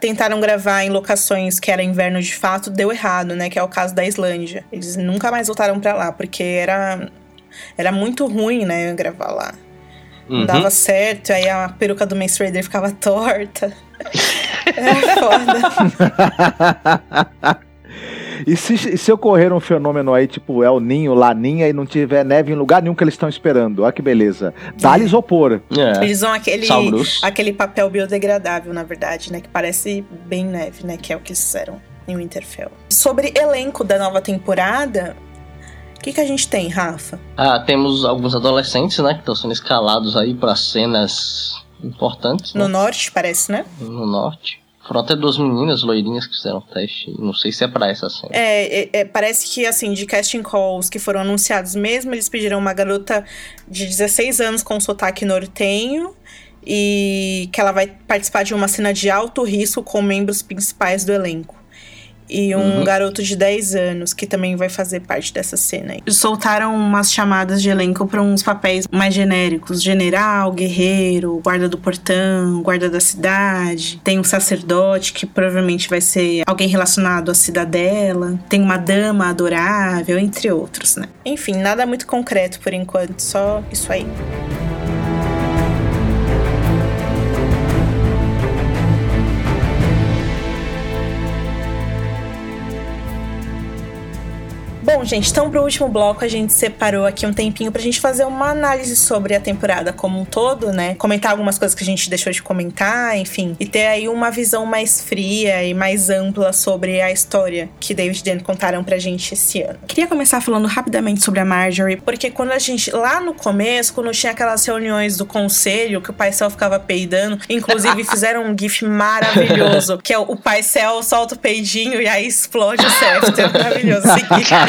tentaram gravar em locações que era inverno de fato, deu errado, né? Que é o caso da Islândia. Eles nunca mais voltaram para lá porque era era muito ruim, né, gravar lá. Não uhum. dava certo, aí a peruca do Mace Raider ficava *laughs* torta. Era foda. *laughs* E se, se ocorrer um fenômeno aí, tipo El Ninho, Laninha, e não tiver neve em lugar nenhum que eles estão esperando, olha que beleza. Dá-lhe isopor. É. Eles usam aquele, aquele papel biodegradável, na verdade, né? Que parece bem neve, né? Que é o que eles fizeram em Winterfell. Sobre elenco da nova temporada, o que, que a gente tem, Rafa? Ah, temos alguns adolescentes, né? Que estão sendo escalados aí para cenas importantes. No né? norte, parece, né? No norte. Foram até duas meninas loirinhas que fizeram teste. Não sei se é pra essa cena. É, é, é, parece que, assim, de casting calls que foram anunciados mesmo, eles pediram uma garota de 16 anos com sotaque nortenho e que ela vai participar de uma cena de alto risco com membros principais do elenco e um uhum. garoto de 10 anos que também vai fazer parte dessa cena. Soltaram umas chamadas de elenco para uns papéis mais genéricos: general, guerreiro, guarda do portão, guarda da cidade. Tem um sacerdote que provavelmente vai ser alguém relacionado à cidadela. Tem uma dama adorável, entre outros, né? Enfim, nada muito concreto por enquanto, só isso aí. Bom, gente, então pro último bloco a gente separou aqui um tempinho pra gente fazer uma análise sobre a temporada como um todo, né? Comentar algumas coisas que a gente deixou de comentar, enfim, e ter aí uma visão mais fria e mais ampla sobre a história que David e Dan contaram pra gente esse ano. Queria começar falando rapidamente sobre a Marjorie, porque quando a gente, lá no começo, quando tinha aquelas reuniões do conselho que o pai Cell ficava peidando, inclusive *laughs* fizeram um gif maravilhoso, que é o pai Cell solta o peidinho e aí explode o *laughs* Sefter. Maravilhoso.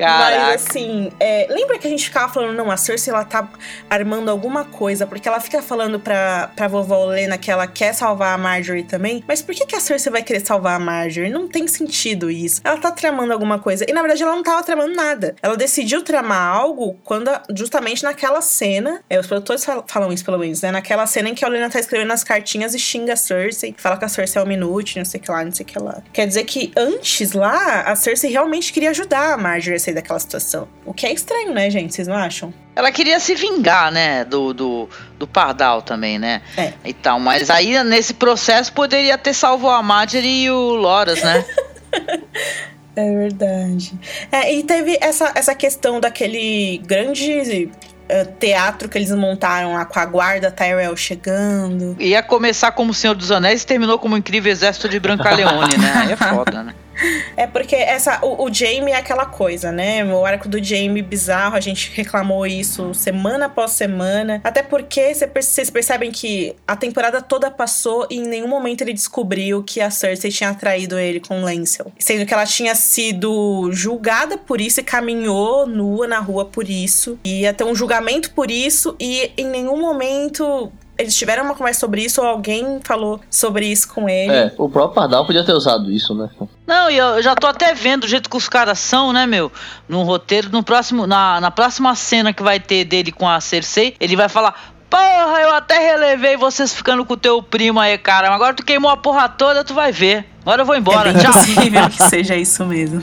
Caraca. Mas assim, é, lembra que a gente ficava falando, não, a Cersei ela tá armando alguma coisa, porque ela fica falando pra, pra vovó Olena que ela quer salvar a Marjorie também. Mas por que, que a Cersei vai querer salvar a Marjorie? Não tem sentido isso. Ela tá tramando alguma coisa. E na verdade ela não tava tramando nada. Ela decidiu tramar algo quando, justamente naquela cena, é, os produtores falam isso pelo menos, né? Naquela cena em que a Olena tá escrevendo as cartinhas e xinga a Cersei, fala que a Cersei é um minuto, não sei o que lá, não sei o que lá. Quer dizer que antes lá, a Cersei realmente queria ajudar a Marjorie a sair daquela situação. O que é estranho, né, gente? Vocês não acham? Ela queria se vingar, né, do, do, do Pardal também, né? É. E tal, mas aí nesse processo poderia ter salvo a Marjorie e o Loras, né? *laughs* é verdade. É, e teve essa, essa questão daquele grande Uh, teatro que eles montaram lá com a guarda Tyrell chegando. Ia começar como o Senhor dos Anéis e terminou como o incrível exército de Brancaleone, né? Aí é foda, né? *laughs* É porque essa, o, o Jamie é aquela coisa, né? O arco do Jamie bizarro, a gente reclamou isso semana após semana. Até porque vocês percebem que a temporada toda passou e em nenhum momento ele descobriu que a Cersei tinha traído ele com Lancel. Sendo que ela tinha sido julgada por isso e caminhou nua na rua por isso. E ia ter um julgamento por isso e em nenhum momento eles tiveram uma conversa sobre isso ou alguém falou sobre isso com ele. É, o próprio Pardal podia ter usado isso, né? Não, e eu já tô até vendo o jeito que os caras são, né, meu? No roteiro, no próximo, na, na próxima cena que vai ter dele com a Cersei, ele vai falar: Porra, eu até relevei vocês ficando com o teu primo aí, cara. Mas agora tu queimou a porra toda, tu vai ver. Agora eu vou embora, é tchau. possível que *laughs* seja isso mesmo.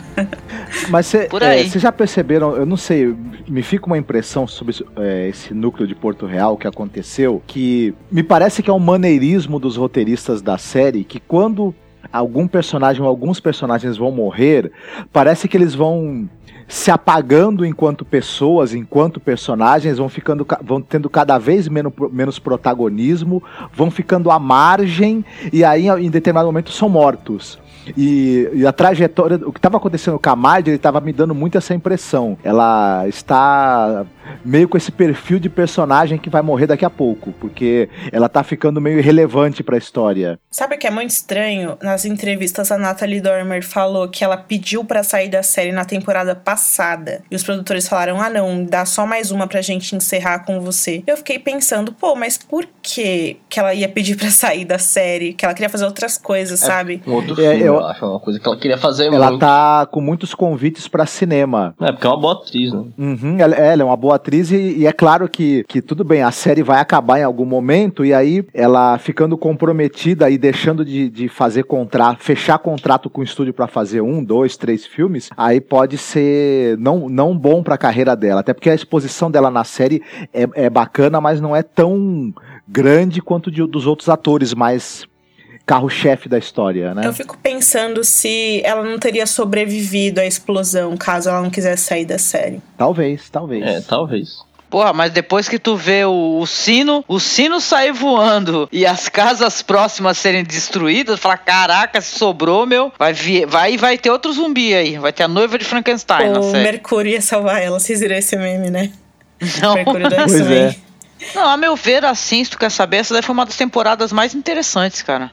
Mas vocês é, já perceberam, eu não sei, me fica uma impressão sobre é, esse núcleo de Porto Real que aconteceu, que me parece que é um maneirismo dos roteiristas da série, que quando algum personagem ou alguns personagens vão morrer, parece que eles vão se apagando enquanto pessoas, enquanto personagens, vão ficando vão tendo cada vez menos, menos protagonismo, vão ficando à margem e aí em determinado momento são mortos. E, e, a trajetória, o que estava acontecendo com a Marjorie estava me dando muito essa impressão. Ela está meio com esse perfil de personagem que vai morrer daqui a pouco, porque ela tá ficando meio irrelevante para a história. Sabe o que é muito estranho? Nas entrevistas a Natalie Dormer falou que ela pediu para sair da série na temporada passada. E os produtores falaram: "Ah, não, dá só mais uma pra gente encerrar com você". Eu fiquei pensando, pô, mas por que que ela ia pedir para sair da série? Que ela queria fazer outras coisas, é, sabe? Um outro é, eu, eu acho, uma coisa que ela queria fazer Ela muito. tá com muitos convites para cinema. É, porque é uma boa atriz, né? Uhum, ela, ela é uma boa atriz e, e, é claro que, que tudo bem, a série vai acabar em algum momento e aí ela ficando comprometida e deixando de, de fazer contrato, fechar contrato com o estúdio para fazer um, dois, três filmes, aí pode ser não, não bom para a carreira dela, até porque a exposição dela na série é, é bacana, mas não é tão grande quanto de, dos outros atores mais carro-chefe da história, né? Eu fico pensando se ela não teria sobrevivido à explosão caso ela não quisesse sair da série. Talvez, talvez. É, talvez. Porra, mas depois que tu vê o, o, sino, o sino sair voando e as casas próximas serem destruídas, fala, caraca, se sobrou, meu, vai vir, vai vai ter outro zumbi aí, vai ter a noiva de Frankenstein o Mercúrio ia salvar ela, vocês viram esse meme, né? Não. Mercúrio *laughs* do X-Men. É. Não, a meu ver, assim, se tu quer saber, essa daí foi uma das temporadas mais interessantes, cara.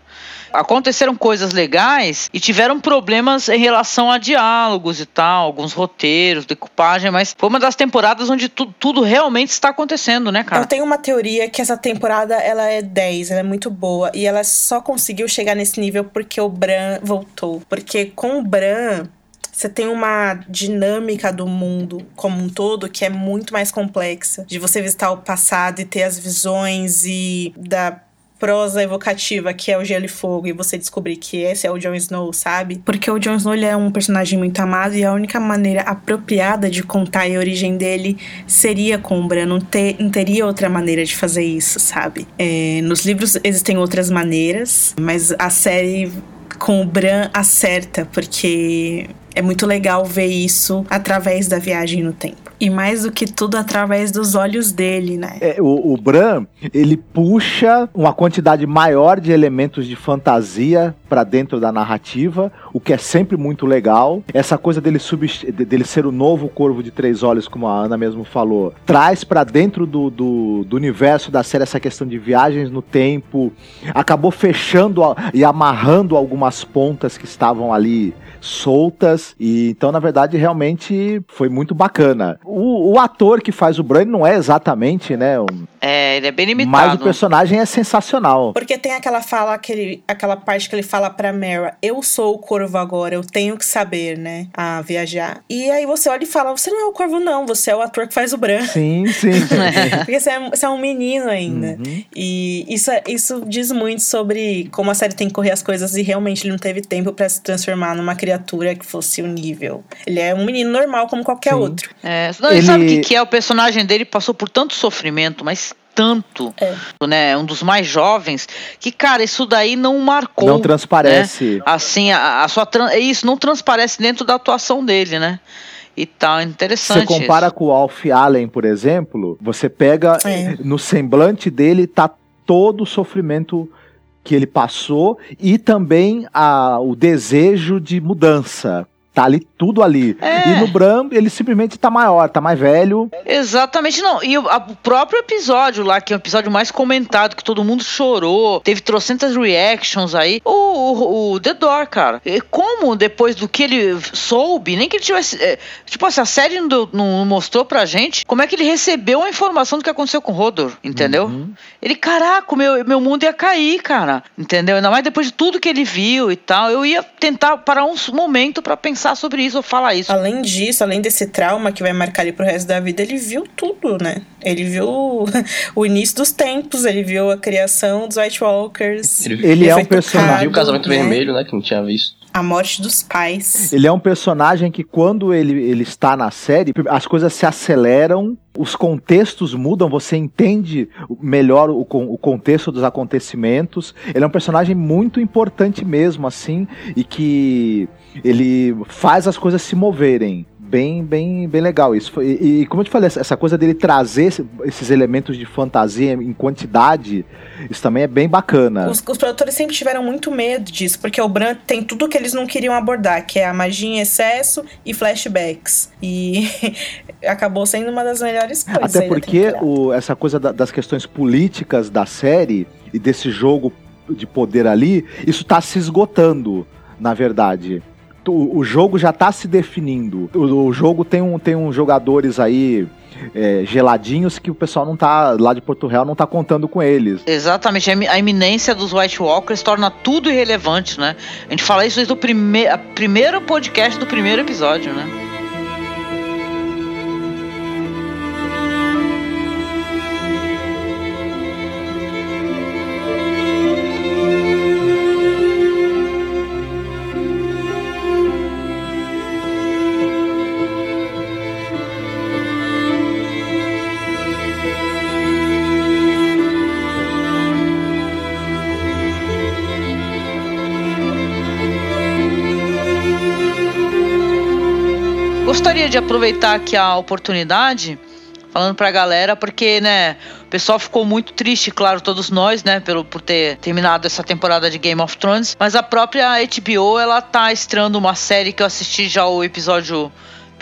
Aconteceram coisas legais e tiveram problemas em relação a diálogos e tal, alguns roteiros, decupagem, mas foi uma das temporadas onde tu, tudo realmente está acontecendo, né, cara? Eu tenho uma teoria que essa temporada ela é 10, ela é muito boa e ela só conseguiu chegar nesse nível porque o Bran voltou. Porque com o Bran, você tem uma dinâmica do mundo como um todo que é muito mais complexa. De você visitar o passado e ter as visões e da prosa evocativa que é o Gelo e Fogo e você descobrir que esse é o Jon Snow, sabe? Porque o Jon Snow ele é um personagem muito amado e a única maneira apropriada de contar a origem dele seria com o Bran, não, ter, não teria outra maneira de fazer isso, sabe? É, nos livros existem outras maneiras, mas a série com o Bran acerta, porque é muito legal ver isso através da viagem no tempo. E mais do que tudo, através dos olhos dele, né? É, o, o Bran, ele puxa uma quantidade maior de elementos de fantasia para dentro da narrativa, o que é sempre muito legal. Essa coisa dele, dele ser o novo Corvo de Três Olhos, como a Ana mesmo falou, traz para dentro do, do, do, universo da série essa questão de viagens no tempo, acabou fechando e amarrando algumas pontas que estavam ali soltas. E então, na verdade, realmente foi muito bacana. O, o ator que faz o Bran não é exatamente, né? Um... É, ele é bem limitado. Mas o personagem é sensacional. Porque tem aquela fala, aquele, aquela parte que ele fala pra Mera: Eu sou o corvo agora, eu tenho que saber, né? A viajar. E aí você olha e fala: Você não é o corvo, não, você é o ator que faz o Bran. Sim, sim. *laughs* Porque você é, você é, um menino ainda. Uhum. E isso, é, isso diz muito sobre como a série tem que correr as coisas e realmente ele não teve tempo para se transformar numa criatura que fosse o um nível. Ele é um menino normal como qualquer sim. outro. É, não, ele... sabe o que, que é? O personagem dele passou por tanto sofrimento, mas tanto, é. né? Um dos mais jovens, que, cara, isso daí não marcou. Não transparece. Né? Assim, a, a sua. É isso, não transparece dentro da atuação dele, né? E tal, interessante. Você compara isso. com o Alf Allen, por exemplo, você pega é. no semblante dele, tá todo o sofrimento que ele passou e também a, o desejo de mudança. Tá ali tudo ali. É. E no Bram, ele simplesmente tá maior, tá mais velho. Exatamente, não. E o, a, o, próprio episódio lá, que é o episódio mais comentado, que todo mundo chorou, teve trocentas reactions aí. O, o, o The Door, cara. E como depois do que ele soube, nem que ele tivesse. É, tipo assim, a série não, não, mostrou pra gente como é que ele recebeu a informação do que aconteceu com o Rodor, entendeu? Uhum. Ele, caraca, meu, meu mundo ia cair, cara. Entendeu? Ainda mais depois de tudo que ele viu e tal. Eu ia tentar parar um momento para pensar pensar sobre isso ou falar isso. Além disso, além desse trauma que vai marcar ele pro resto da vida, ele viu tudo, né? Ele viu *laughs* o início dos tempos, ele viu a criação dos White Walkers. Ele, ele é um personagem. Viu o casamento né? vermelho, né? Que não tinha visto a morte dos pais. Ele é um personagem que, quando ele, ele está na série, as coisas se aceleram, os contextos mudam, você entende melhor o, o contexto dos acontecimentos. Ele é um personagem muito importante mesmo, assim, e que ele faz as coisas se moverem bem, bem, bem legal isso. E, e, como eu te falei, essa coisa dele trazer esses elementos de fantasia em quantidade, isso também é bem bacana. Os, os produtores sempre tiveram muito medo disso, porque o Bran tem tudo que eles não queriam abordar, que é a magia em excesso e flashbacks. E *laughs* acabou sendo uma das melhores coisas. Até porque o, essa coisa da, das questões políticas da série e desse jogo de poder ali, isso está se esgotando, na verdade o, jogo já tá se definindo. O, o, jogo tem, um, tem uns jogadores aí. É, geladinhos que o pessoal não tá lá de Porto Real não tá contando com eles. Exatamente, a iminência dos White Walkers torna tudo irrelevante, né? A gente fala isso desde o prime primeiro podcast do primeiro episódio, né? Gostaria de aproveitar aqui a oportunidade falando pra galera, porque, né, o pessoal ficou muito triste, claro, todos nós, né, pelo, por ter terminado essa temporada de Game of Thrones, mas a própria HBO, ela tá estreando uma série que eu assisti já o episódio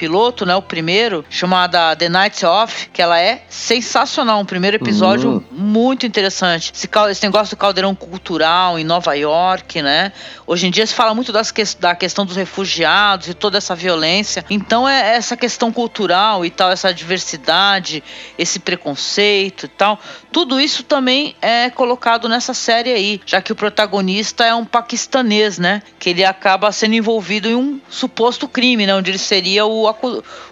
piloto, né? O primeiro, chamada The Nights Off, que ela é sensacional. Um primeiro episódio uhum. muito interessante. Esse, esse negócio do caldeirão cultural em Nova York, né? Hoje em dia se fala muito das que, da questão dos refugiados e toda essa violência. Então é essa questão cultural e tal, essa diversidade, esse preconceito e tal. Tudo isso também é colocado nessa série aí, já que o protagonista é um paquistanês, né? Que ele acaba sendo envolvido em um suposto crime, né? Onde ele seria o,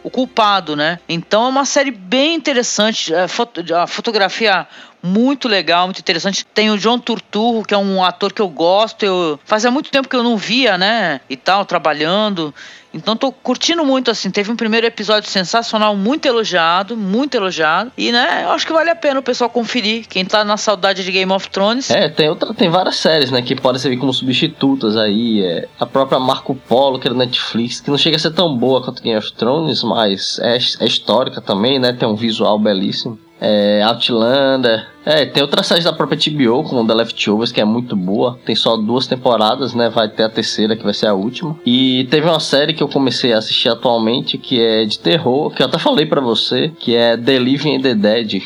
o culpado, né? Então é uma série bem interessante. É, a fotografia muito legal, muito interessante. Tem o John Turturro, que é um ator que eu gosto. Eu fazia muito tempo que eu não via, né? E tal, trabalhando. Então tô curtindo muito, assim. Teve um primeiro episódio sensacional, muito elogiado, muito elogiado. E, né, eu acho que vale a pena o pessoal conferir. Quem tá na saudade de Game of Thrones. É, tem outra, tem várias séries, né, que podem servir como substitutas aí. É, a própria Marco Polo, que é da Netflix, que não chega a ser tão boa quanto Game of Thrones, mas é, é histórica também, né? Tem um visual belíssimo é, Outlander. É, tem outras séries da própria TBO, como The Leftovers, que é muito boa. Tem só duas temporadas, né? Vai ter a terceira, que vai ser a última. E teve uma série que eu comecei a assistir atualmente, que é de terror, que eu até falei para você, que é The Living and the Dead.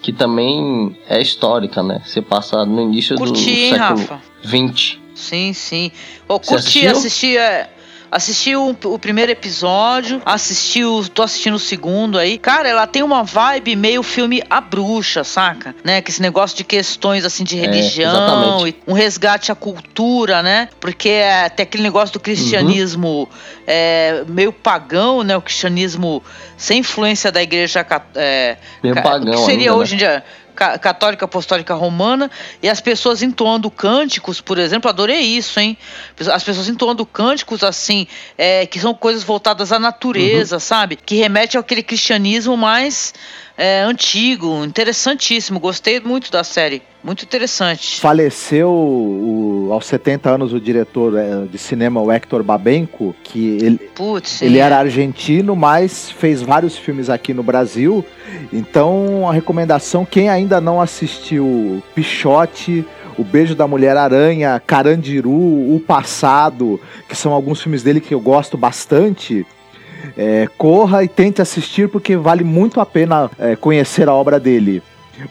Que também é histórica, né? Você passa no início curti, do século Rafa. 20. Sim, sim. Oh, curti, assisti, é, Assisti o, o, primeiro episódio, assisti o, tô assistindo o segundo aí. Cara, ela tem uma vibe meio filme A Bruxa, saca? Né? Que esse negócio de questões assim de é, religião, é, um resgate à cultura, né? Porque é, tem aquele negócio do cristianismo uhum. é, meio pagão, né? O cristianismo sem influência da igreja é, meio pagão, que seria ainda, hoje né? em dia católica apostólica romana e as pessoas entoando cânticos, por exemplo, adorei isso, hein? As pessoas entoando cânticos assim, é, que são coisas voltadas à natureza, uhum. sabe? Que remete àquele cristianismo mais é, antigo, interessantíssimo. Gostei muito da série. Muito interessante. Faleceu o, aos 70 anos o diretor é, de cinema, o Hector Babenco, que ele, Putz, ele era argentino, mas fez vários filmes aqui no Brasil. Então, a recomendação, quem ainda não assistiu Pichote, o Beijo da Mulher Aranha, Carandiru, O Passado, que são alguns filmes dele que eu gosto bastante. É, corra e tente assistir porque vale muito a pena é, conhecer a obra dele.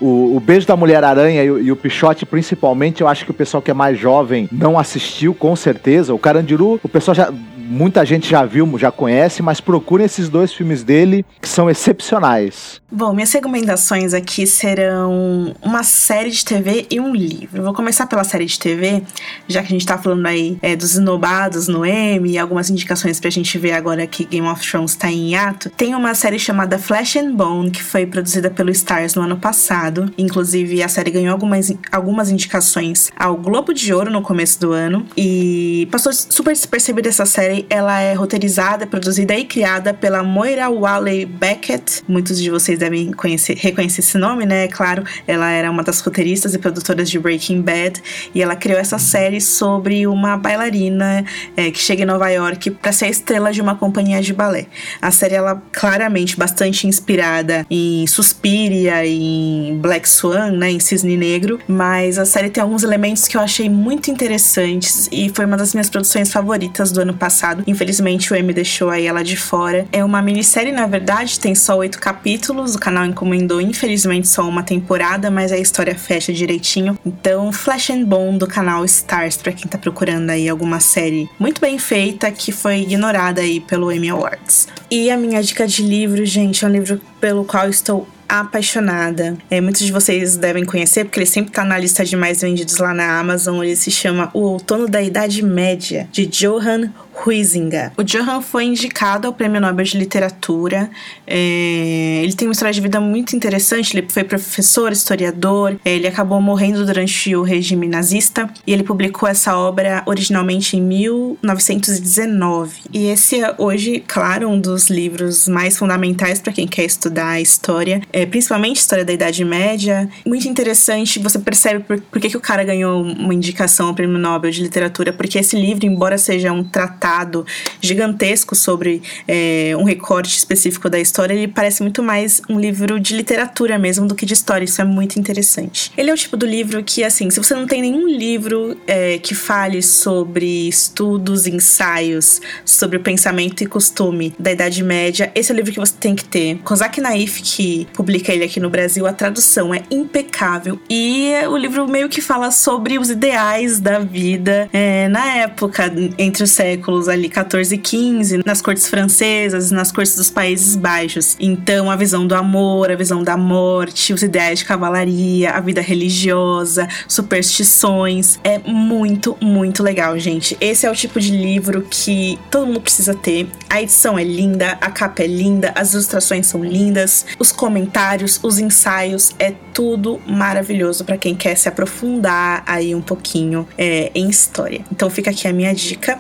O, o Beijo da Mulher-Aranha e, e, o Pichote, principalmente, eu acho que o pessoal que é mais jovem não assistiu, com certeza. O Carandiru, o pessoal já muita gente já viu, já conhece, mas procurem esses dois filmes dele, que são excepcionais. Bom, minhas recomendações aqui serão uma série de TV e um livro. Vou começar pela série de TV, já que a gente tá falando aí é, dos inobados no M e algumas indicações pra gente ver agora que Game of Thrones tá em hiato. Tem uma série chamada Flesh and Bone, que foi produzida pelo Stars no ano passado. Inclusive, a série ganhou algumas, algumas indicações ao Globo de Ouro no começo do ano. E passou super despercebida essa série ela é roteirizada, produzida e criada pela Moira Walley Beckett. Muitos de vocês devem conhecer, reconhecer esse nome, né? É claro, ela era uma das roteiristas e produtoras de Breaking Bad e ela criou essa série sobre uma bailarina é, que chega em Nova York para ser a estrela de uma companhia de balé. A série ela claramente bastante inspirada em Suspiria, em Black Swan, né, em Cisne Negro, mas a série tem alguns elementos que eu achei muito interessantes e foi uma das minhas produções favoritas do ano passado passado. Infelizmente, o M deixou aí ela de fora. É uma minissérie, na verdade, tem só oito capítulos. O canal encomendou, infelizmente, só uma temporada, mas a história fecha direitinho. Então, Flash and Bone do canal Stars, para quem tá procurando aí alguma série muito bem feita que foi ignorada aí pelo Emmy Awards. E a minha dica de livro, gente, é um livro pelo qual estou apaixonada. É, muitos de vocês devem conhecer, porque ele sempre tá na lista de mais vendidos lá na Amazon. Ele se chama O Outono da Idade Média, de Johan Huizinga. O Johan foi indicado ao Prêmio Nobel de Literatura. É, ele tem uma história de vida muito interessante. Ele foi professor, historiador. É, ele acabou morrendo durante o regime nazista e ele publicou essa obra originalmente em 1919. E esse é hoje, claro, um dos livros mais fundamentais para quem quer estudar a história é, principalmente história da Idade Média. Muito interessante, você percebe por, por que, que o cara ganhou uma indicação ao Prêmio Nobel de Literatura, porque esse livro, embora seja um tratado gigantesco sobre é, um recorte específico da história, ele parece muito mais um livro de literatura mesmo do que de história. Isso é muito interessante. Ele é o tipo do livro que, assim, se você não tem nenhum livro é, que fale sobre estudos, ensaios, sobre o pensamento e costume da Idade Média, esse é o livro que você tem que ter. Kozak Naif, que publica ele aqui no Brasil, a tradução é impecável e o livro meio que fala sobre os ideais da vida é, na época, entre os séculos ali 14 e 15, nas cortes francesas, nas cortes dos Países Baixos. Então, a visão do amor, a visão da morte, os ideais de cavalaria, a vida religiosa, superstições. É muito, muito legal, gente. Esse é o tipo de livro que todo mundo precisa ter. A edição é linda, a capa é linda, as ilustrações são lindas, os comentários, os ensaios, é tudo maravilhoso para quem quer se aprofundar aí um pouquinho é, em história. Então fica aqui a minha dica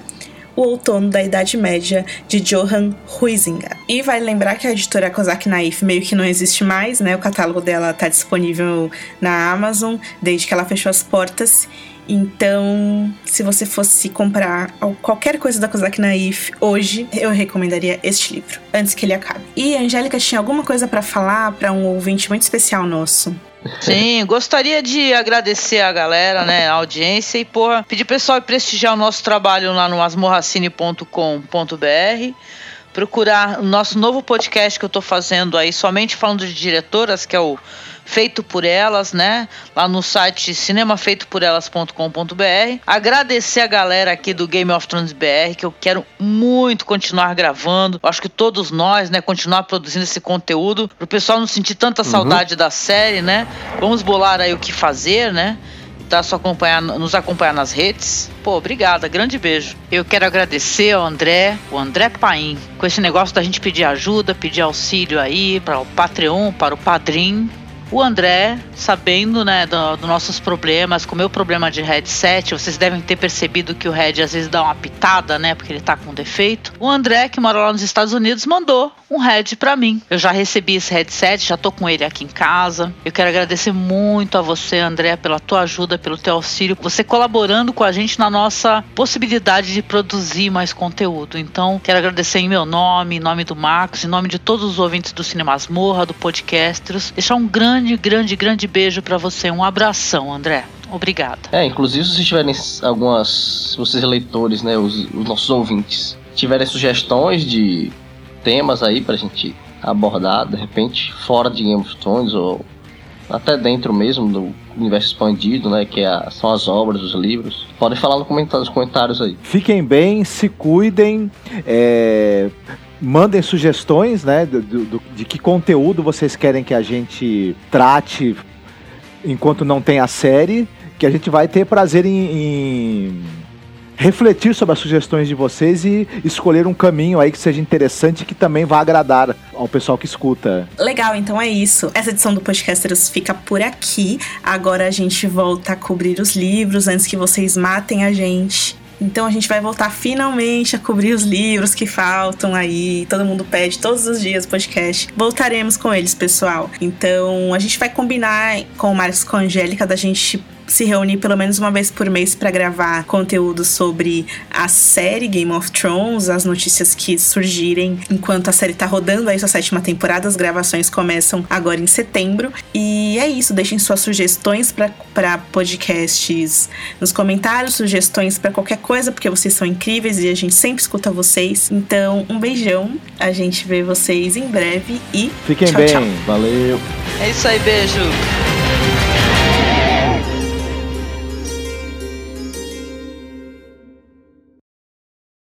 o Outono da Idade Média, de Johann Huizinga. E vai vale lembrar que a editora Kozak Naif meio que não existe mais, né? O catálogo dela está disponível na Amazon desde que ela fechou as portas. Então, se você fosse comprar qualquer coisa da Kozak Naif hoje, eu recomendaria este livro, antes que ele acabe. E a Angélica tinha alguma coisa para falar para um ouvinte muito especial nosso. Sim, gostaria de agradecer a galera, né, a audiência e, porra, pedir pessoal prestigiar o nosso trabalho lá no asmorracine.com.br procurar o nosso novo podcast que eu tô fazendo aí, somente falando de diretoras, que é o feito por elas, né? Lá no site cinemafeitoporelas.com.br. Agradecer a galera aqui do Game of Thrones BR, que eu quero muito continuar gravando. Eu acho que todos nós, né, continuar produzindo esse conteúdo, pro pessoal não sentir tanta uhum. saudade da série, né? Vamos bolar aí o que fazer, né? tá só acompanhar, nos acompanhar nas redes. Pô, obrigada, grande beijo. Eu quero agradecer ao André, o André Paim, com esse negócio da gente pedir ajuda, pedir auxílio aí para o Patreon, para o Padrim. O André, sabendo né, dos do nossos problemas, com o meu problema de headset, vocês devem ter percebido que o head às vezes dá uma pitada, né? Porque ele tá com defeito. O André, que mora lá nos Estados Unidos, mandou um head para mim. Eu já recebi esse headset, já tô com ele aqui em casa. Eu quero agradecer muito a você, André, pela tua ajuda, pelo teu auxílio, você colaborando com a gente na nossa possibilidade de produzir mais conteúdo. Então, quero agradecer em meu nome, em nome do Marcos, em nome de todos os ouvintes do Cinemasmorra, do Podcasters. Deixar um grande, grande, grande beijo para você. Um abração, André. Obrigada. É, inclusive se vocês tiverem algumas, vocês leitores, né, os, os nossos ouvintes, tiverem sugestões de temas aí pra gente abordar, de repente, fora de Game of Thrones ou até dentro mesmo do universo expandido, né? Que é são as obras, os livros. Podem falar no comentário, nos comentários aí. Fiquem bem, se cuidem, é, mandem sugestões, né? Do, do, de que conteúdo vocês querem que a gente trate enquanto não tem a série, que a gente vai ter prazer em, em refletir sobre as sugestões de vocês e escolher um caminho aí que seja interessante e que também vá agradar ao pessoal que escuta. Legal, então é isso. Essa edição do Podcasters fica por aqui. Agora a gente volta a cobrir os livros antes que vocês matem a gente. Então a gente vai voltar finalmente a cobrir os livros que faltam aí. Todo mundo pede todos os dias podcast. Voltaremos com eles, pessoal. Então a gente vai combinar com o Marcos com a Angélica da gente se reunir pelo menos uma vez por mês para gravar conteúdo sobre a série Game of Thrones, as notícias que surgirem enquanto a série tá rodando aí sua sétima temporada. As gravações começam agora em setembro. E é isso, deixem suas sugestões para podcasts nos comentários, sugestões para qualquer coisa, porque vocês são incríveis e a gente sempre escuta vocês. Então, um beijão. A gente vê vocês em breve e fiquem tchau, bem. Tchau. Valeu. É isso aí, beijo.